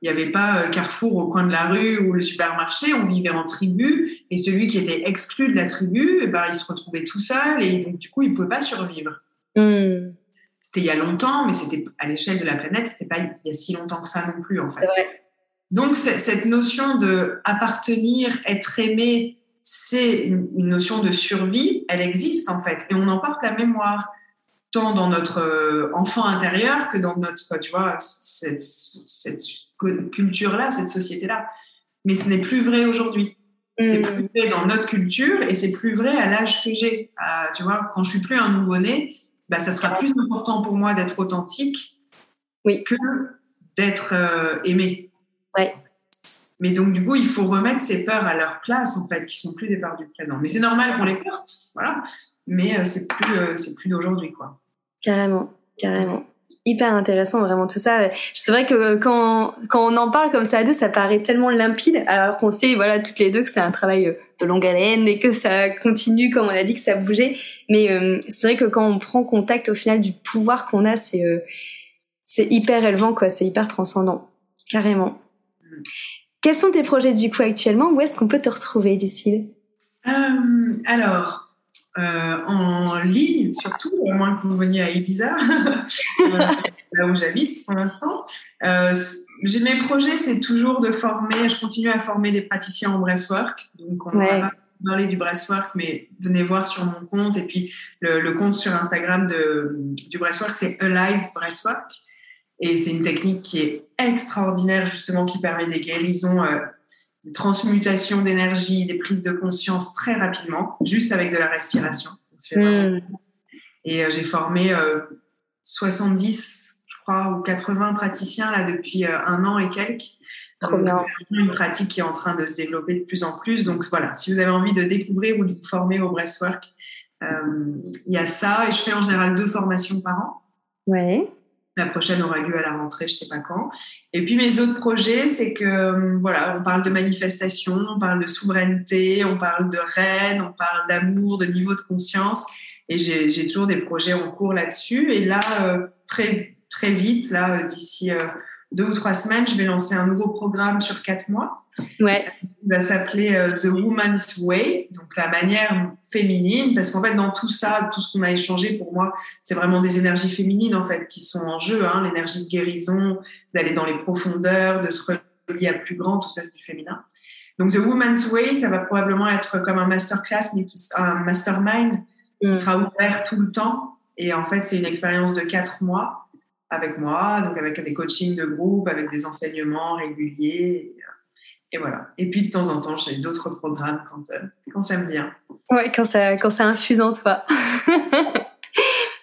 Speaker 2: il n'y avait pas euh, Carrefour au coin de la rue ou le supermarché, on vivait en tribu, et celui qui était exclu de la tribu, eh ben, il se retrouvait tout seul, et donc du coup, il ne pouvait pas survivre. Hmm. C'était il y a longtemps, mais c'était à l'échelle de la planète, c'était pas il y a si longtemps que ça non plus, en fait. Donc, cette notion de appartenir, être aimé, c'est une notion de survie, elle existe, en fait, et on en porte la mémoire tant dans notre euh, enfant intérieur que dans notre, tu vois, cette, cette culture-là, cette société-là. Mais ce n'est plus vrai aujourd'hui. C'est plus mm. vrai dans notre culture et c'est plus vrai à l'âge que j'ai. Tu vois, quand je suis plus un nouveau-né, bah, ça sera plus important pour moi d'être authentique oui. que d'être euh, aimé.
Speaker 3: Ouais.
Speaker 2: Mais donc, du coup, il faut remettre ces peurs à leur place, en fait, qui sont plus des peurs du présent. Mais c'est normal qu'on les porte, voilà. Mais euh, c'est plus, euh, c'est plus d'aujourd'hui, quoi.
Speaker 3: Carrément, carrément hyper intéressant vraiment tout ça. C'est vrai que quand quand on en parle comme ça à deux, ça paraît tellement limpide, alors qu'on sait voilà toutes les deux que c'est un travail de longue haleine et que ça continue comme on l'a dit que ça bougeait. Mais euh, c'est vrai que quand on prend contact au final du pouvoir qu'on a, c'est euh, c'est hyper élevant quoi, c'est hyper transcendant, carrément. Quels sont tes projets du coup actuellement? Où est-ce qu'on peut te retrouver, Lucille?
Speaker 2: Euh, Alors, euh, en ligne, surtout, au moins que vous veniez à Ibiza, euh, là où j'habite pour l'instant. Euh, mes projets, c'est toujours de former, je continue à former des praticiens en breastwork. Donc, on va parler du breastwork, mais venez voir sur mon compte. Et puis, le, compte sur Instagram de, du breastwork, c'est Alive Breastwork. Et c'est une technique qui est extraordinaire, justement, qui permet des guérisons des transmutations d'énergie, des prises de conscience très rapidement, juste avec de la respiration. Hmm. Et euh, j'ai formé 70, euh, je crois, ou 80 praticiens là depuis euh, un an et quelques. une pratique qui est en train de se développer de plus en plus. Donc voilà, si vous avez envie de découvrir ou de vous former au breastwork, il y a ça. Et je fais en général deux formations par an.
Speaker 3: Ouais.
Speaker 2: La prochaine aura lieu à la rentrée, je sais pas quand. Et puis mes autres projets, c'est que euh, voilà, on parle de manifestation, on parle de souveraineté, on parle de reine, on parle d'amour, de niveau de conscience. Et j'ai toujours des projets en cours là-dessus. Et là, euh, très très vite, là, euh, d'ici deux ou trois semaines, je vais lancer un nouveau programme sur quatre mois.
Speaker 3: Ouais.
Speaker 2: Il va s'appeler euh, The Woman's Way, donc la manière féminine, parce qu'en fait, dans tout ça, tout ce qu'on a échangé, pour moi, c'est vraiment des énergies féminines, en fait, qui sont en jeu. Hein, L'énergie de guérison, d'aller dans les profondeurs, de se relier à plus grand, tout ça, c'est du féminin. Donc, The Woman's Way, ça va probablement être comme un masterclass, mais qui, un mastermind qui mm. sera ouvert tout le temps. Et en fait, c'est une expérience de quatre mois avec moi, donc avec des coachings de groupe, avec des enseignements réguliers. Et, voilà. Et puis de temps en temps, j'ai d'autres programmes quand, euh, quand ça me vient.
Speaker 3: Ouais, quand ça, quand ça infuse en toi.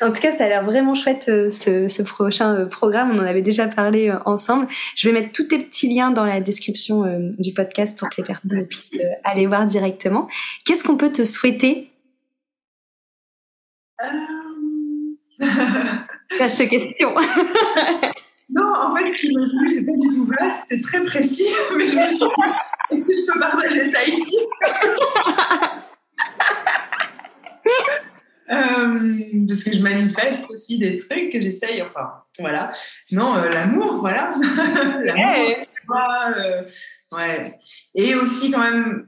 Speaker 3: En tout cas, ça a l'air vraiment chouette euh, ce, ce, prochain euh, programme. On en avait déjà parlé ensemble. Je vais mettre tous tes petits liens dans la description du podcast pour que les personnes puissent aller voir directement. Qu'est-ce qu'on peut te souhaiter? Vaste question.
Speaker 2: non, en fait, ce qui m'a plu, c'est pas du tout vaste, c'est très précis, mais je me suis dit, est-ce que je peux partager ça ici euh, Parce que je manifeste aussi des trucs que j'essaye, enfin, voilà. Non, euh, l'amour, voilà. l'amour, euh, ouais. Et aussi, quand même,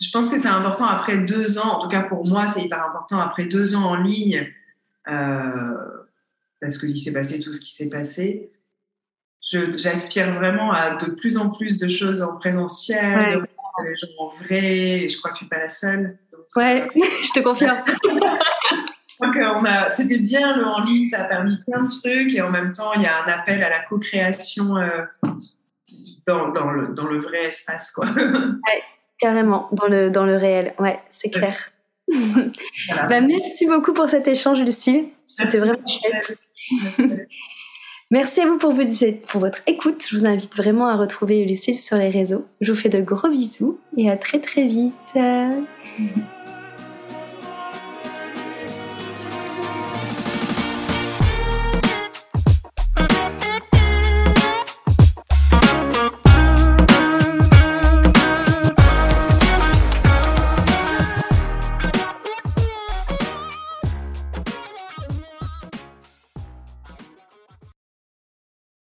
Speaker 2: je pense que c'est important après deux ans, en tout cas pour moi, c'est hyper important, après deux ans en ligne, euh, parce qu'il s'est passé tout ce qui s'est passé. J'aspire vraiment à de plus en plus de choses en présentiel, ouais. de des gens en vrai, et je crois que je suis pas la seule.
Speaker 3: ouais, je te confirme.
Speaker 2: a, c'était bien le en ligne, ça a permis plein de trucs et en même temps, il y a un appel à la co-création euh, dans, dans, le, dans, le, vrai espace, quoi.
Speaker 3: Ouais, carrément, dans le, dans le réel. Ouais, c'est clair. Voilà. Bah, merci beaucoup pour cet échange, Lucille. C'était vraiment chouette. Merci à vous pour, votre écoute. Je vous invite vraiment à retrouver Lucille sur les réseaux. Je vous fais de gros bisous et à très très vite.